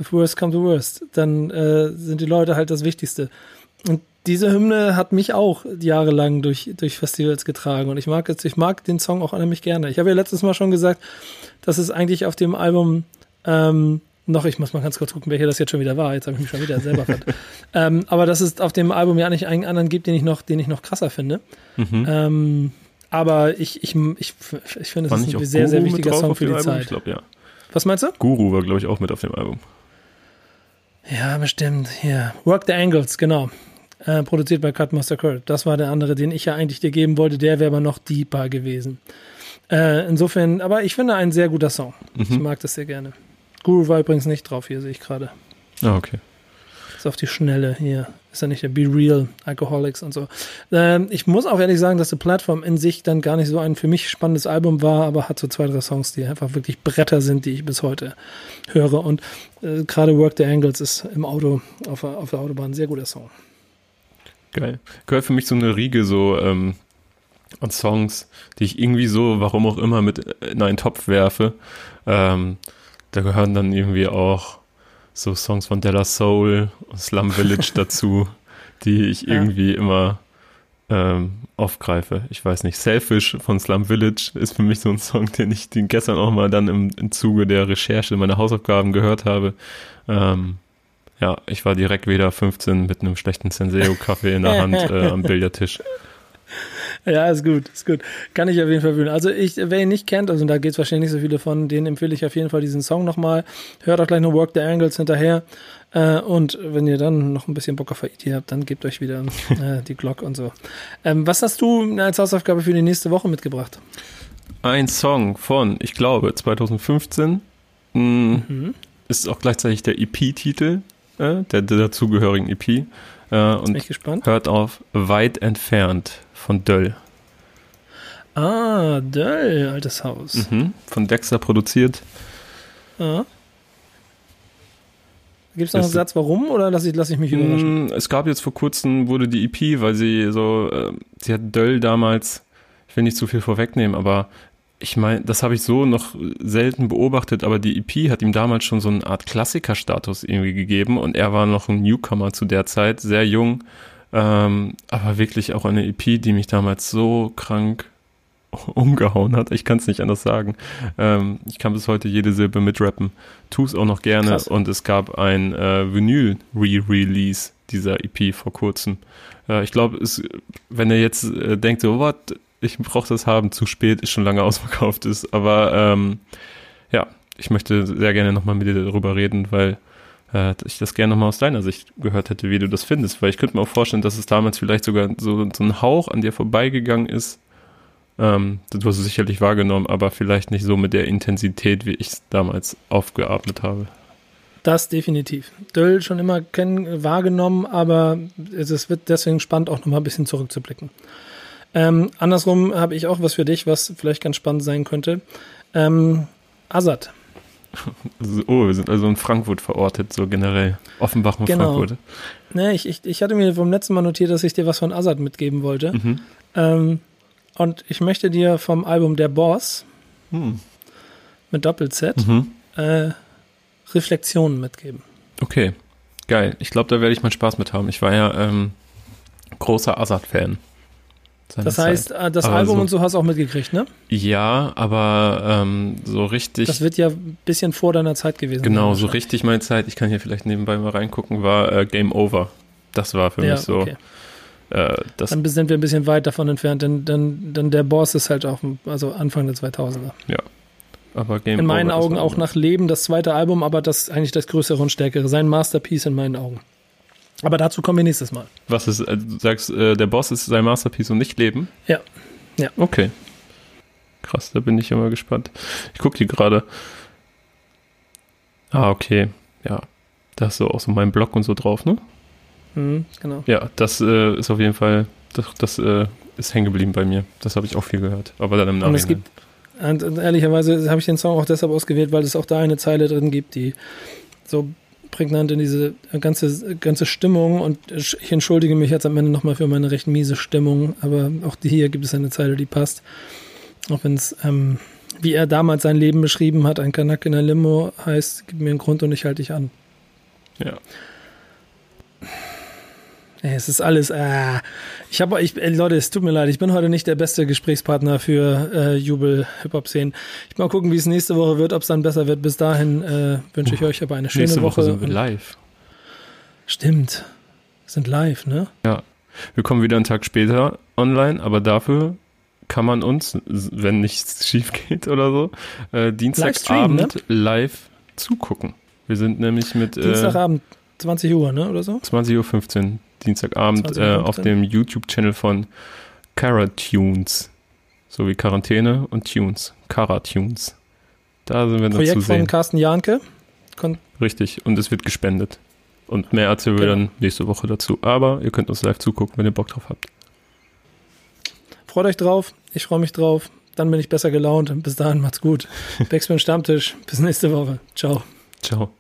if worst come to worst, dann äh, sind die Leute halt das Wichtigste. Und diese Hymne hat mich auch jahrelang durch, durch Festivals getragen und ich mag jetzt, ich mag den Song auch unheimlich gerne. Ich habe ja letztes Mal schon gesagt, dass es eigentlich auf dem Album ähm, noch, ich muss mal ganz kurz gucken, welcher das jetzt schon wieder war. Jetzt habe ich mich schon wieder selber ver ähm, aber dass es auf dem Album ja nicht einen anderen gibt, den ich noch, den ich noch krasser finde. Mhm. Ähm, aber ich, ich, ich, ich finde, es ist ein sehr, sehr wichtiger Song für die Album? Zeit. Ich glaube, ja. Was meinst du? Guru war, glaube ich, auch mit auf dem Album. Ja, bestimmt. Ja. Work the Angles, genau. Äh, produziert bei Cutmaster Kurt. Das war der andere, den ich ja eigentlich dir geben wollte. Der wäre aber noch deeper gewesen. Äh, insofern, aber ich finde ein sehr guter Song. Mhm. Ich mag das sehr gerne. Guru war übrigens nicht drauf, hier sehe ich gerade. Ah, okay. Ist auf die Schnelle hier. Ist ja nicht der Be Real, Alcoholics und so. Ähm, ich muss auch ehrlich sagen, dass die Plattform in sich dann gar nicht so ein für mich spannendes Album war, aber hat so zwei, drei Songs, die einfach wirklich Bretter sind, die ich bis heute höre. Und äh, gerade Work the Angles ist im Auto, auf, auf der Autobahn ein sehr guter Song. Geil. Gehört für mich so eine Riege so ähm, an Songs, die ich irgendwie so, warum auch immer, mit in einen Topf werfe. Ähm, da gehören dann irgendwie auch so Songs von Della Soul und Slum Village dazu, die ich ja. irgendwie immer ähm, aufgreife. Ich weiß nicht, Selfish von Slum Village ist für mich so ein Song, den ich den gestern auch mal dann im, im Zuge der Recherche meiner Hausaufgaben gehört habe. Ähm, ja, ich war direkt wieder 15 mit einem schlechten Senseo-Kaffee in der Hand äh, am Billardtisch. Ja, ist gut, ist gut. Kann ich auf jeden Fall fühlen. Also ich, wer ihn nicht kennt, also da geht es wahrscheinlich nicht so viele von, denen empfehle ich auf jeden Fall diesen Song nochmal. Hört auch gleich noch Work the Angles hinterher. Äh, und wenn ihr dann noch ein bisschen Bock auf Haiti habt, dann gebt euch wieder äh, die Glock und so. Ähm, was hast du als Hausaufgabe für die nächste Woche mitgebracht? Ein Song von, ich glaube, 2015. Mh, mhm. Ist auch gleichzeitig der EP-Titel, äh, der, der dazugehörigen EP. Äh, und hört auf Weit entfernt von Döll. Ah, Döll, altes Haus. Mhm, von Dexter produziert. Ah. Gibt es noch einen Satz, warum oder lasse ich, lass ich mich überraschen? Mm, es gab jetzt vor kurzem, wurde die EP, weil sie so, äh, sie hat Döll damals, ich will nicht zu viel vorwegnehmen, aber ich meine, das habe ich so noch selten beobachtet, aber die EP hat ihm damals schon so eine Art Klassikerstatus irgendwie gegeben und er war noch ein Newcomer zu der Zeit, sehr jung ähm, aber wirklich auch eine EP, die mich damals so krank umgehauen hat. Ich kann es nicht anders sagen. Ähm, ich kann bis heute jede Silbe mitrappen. Tu es auch noch gerne. Krass. Und es gab ein äh, Vinyl-Re-Release dieser EP vor kurzem. Äh, ich glaube, wenn er jetzt äh, denkt, so, was, ich brauche das haben, zu spät, ist schon lange ausverkauft ist. Aber ähm, ja, ich möchte sehr gerne nochmal mit dir darüber reden, weil äh, ich das gerne nochmal aus deiner Sicht gehört hätte, wie du das findest, weil ich könnte mir auch vorstellen, dass es damals vielleicht sogar so, so ein Hauch an dir vorbeigegangen ist. Ähm, du hast es sicherlich wahrgenommen, aber vielleicht nicht so mit der Intensität, wie ich es damals aufgeatmet habe. Das definitiv. Döll schon immer kennen, wahrgenommen, aber es wird deswegen spannend, auch nochmal ein bisschen zurückzublicken. Ähm, andersrum habe ich auch was für dich, was vielleicht ganz spannend sein könnte. Ähm, Azad Oh, wir sind also in Frankfurt verortet, so generell. Offenbach und genau. Frankfurt. Ne, ich, ich, ich hatte mir vom letzten Mal notiert, dass ich dir was von Azad mitgeben wollte. Mhm. Ähm, und ich möchte dir vom Album Der Boss hm. mit Doppel-Z mhm. äh, Reflexionen mitgeben. Okay, geil. Ich glaube, da werde ich mal Spaß mit haben. Ich war ja ähm, großer Azad-Fan. Das heißt, Zeit. Äh, das aber Album so, und so hast du auch mitgekriegt, ne? Ja, aber ähm, so richtig. Das wird ja ein bisschen vor deiner Zeit gewesen. Genau, so richtig meine Zeit, ich kann hier vielleicht nebenbei mal reingucken, war äh, Game Over. Das war für ja, mich so. Okay. Äh, das, Dann sind wir ein bisschen weit davon entfernt, denn, denn, denn der Boss ist halt auch also Anfang der 2000er. ja. Aber Game In meinen Over Augen auch nach Leben das zweite Album, aber das ist eigentlich das größere und stärkere. Sein Masterpiece in meinen Augen. Aber dazu kommen wir nächstes Mal. Was ist, äh, du sagst, äh, der Boss ist sein Masterpiece und nicht Leben? Ja. Ja. Okay. Krass, da bin ich immer gespannt. Ich gucke die gerade. Ah, okay. Ja. Da hast du auch so meinen Blog und so drauf, ne? Mhm, genau. Ja, das äh, ist auf jeden Fall, das, das äh, ist hängen geblieben bei mir. Das habe ich auch viel gehört. Aber dann im Und Nachhinein. es gibt, und, und ehrlicherweise habe ich den Song auch deshalb ausgewählt, weil es auch da eine Zeile drin gibt, die so prägnant in diese ganze, ganze Stimmung und ich entschuldige mich jetzt am Ende nochmal für meine recht miese Stimmung, aber auch hier gibt es eine Zeile, die passt. Auch wenn es, ähm, wie er damals sein Leben beschrieben hat, ein Kanak in der Limo heißt, gib mir einen Grund und ich halte dich an. ja. Es ist alles. Äh, ich habe, ich, Leute, es tut mir leid, ich bin heute nicht der beste Gesprächspartner für äh, Jubel Hip Hop Szenen. Ich mal gucken, wie es nächste Woche wird, ob es dann besser wird. Bis dahin äh, wünsche ich euch aber eine schöne Nächste Woche Woche. sind wir live. Stimmt, wir sind live, ne? Wir kommen wieder einen Tag später online, aber dafür kann man uns, wenn nichts schief geht oder so, äh, Dienstagabend live zugucken. Wir sind nämlich mit äh, Dienstagabend 20 Uhr, ne? Oder so? 20.15 Uhr, Dienstagabend, 20.15 äh, auf dem YouTube-Channel von Caratunes. So wie Quarantäne und Tunes. Caratunes. Da sind wir dann Projekt zu von sehen. Carsten Janke. Kon Richtig. Und es wird gespendet. Und mehr erzählen wir Genau. dann nächste Woche dazu. Aber ihr könnt uns live zugucken, wenn ihr Bock drauf habt. Freut euch drauf, ich freue mich drauf. Dann bin ich besser gelaunt. Bis dahin macht's gut. Backspin Stammtisch. Bis nächste Woche. Ciao. Ciao.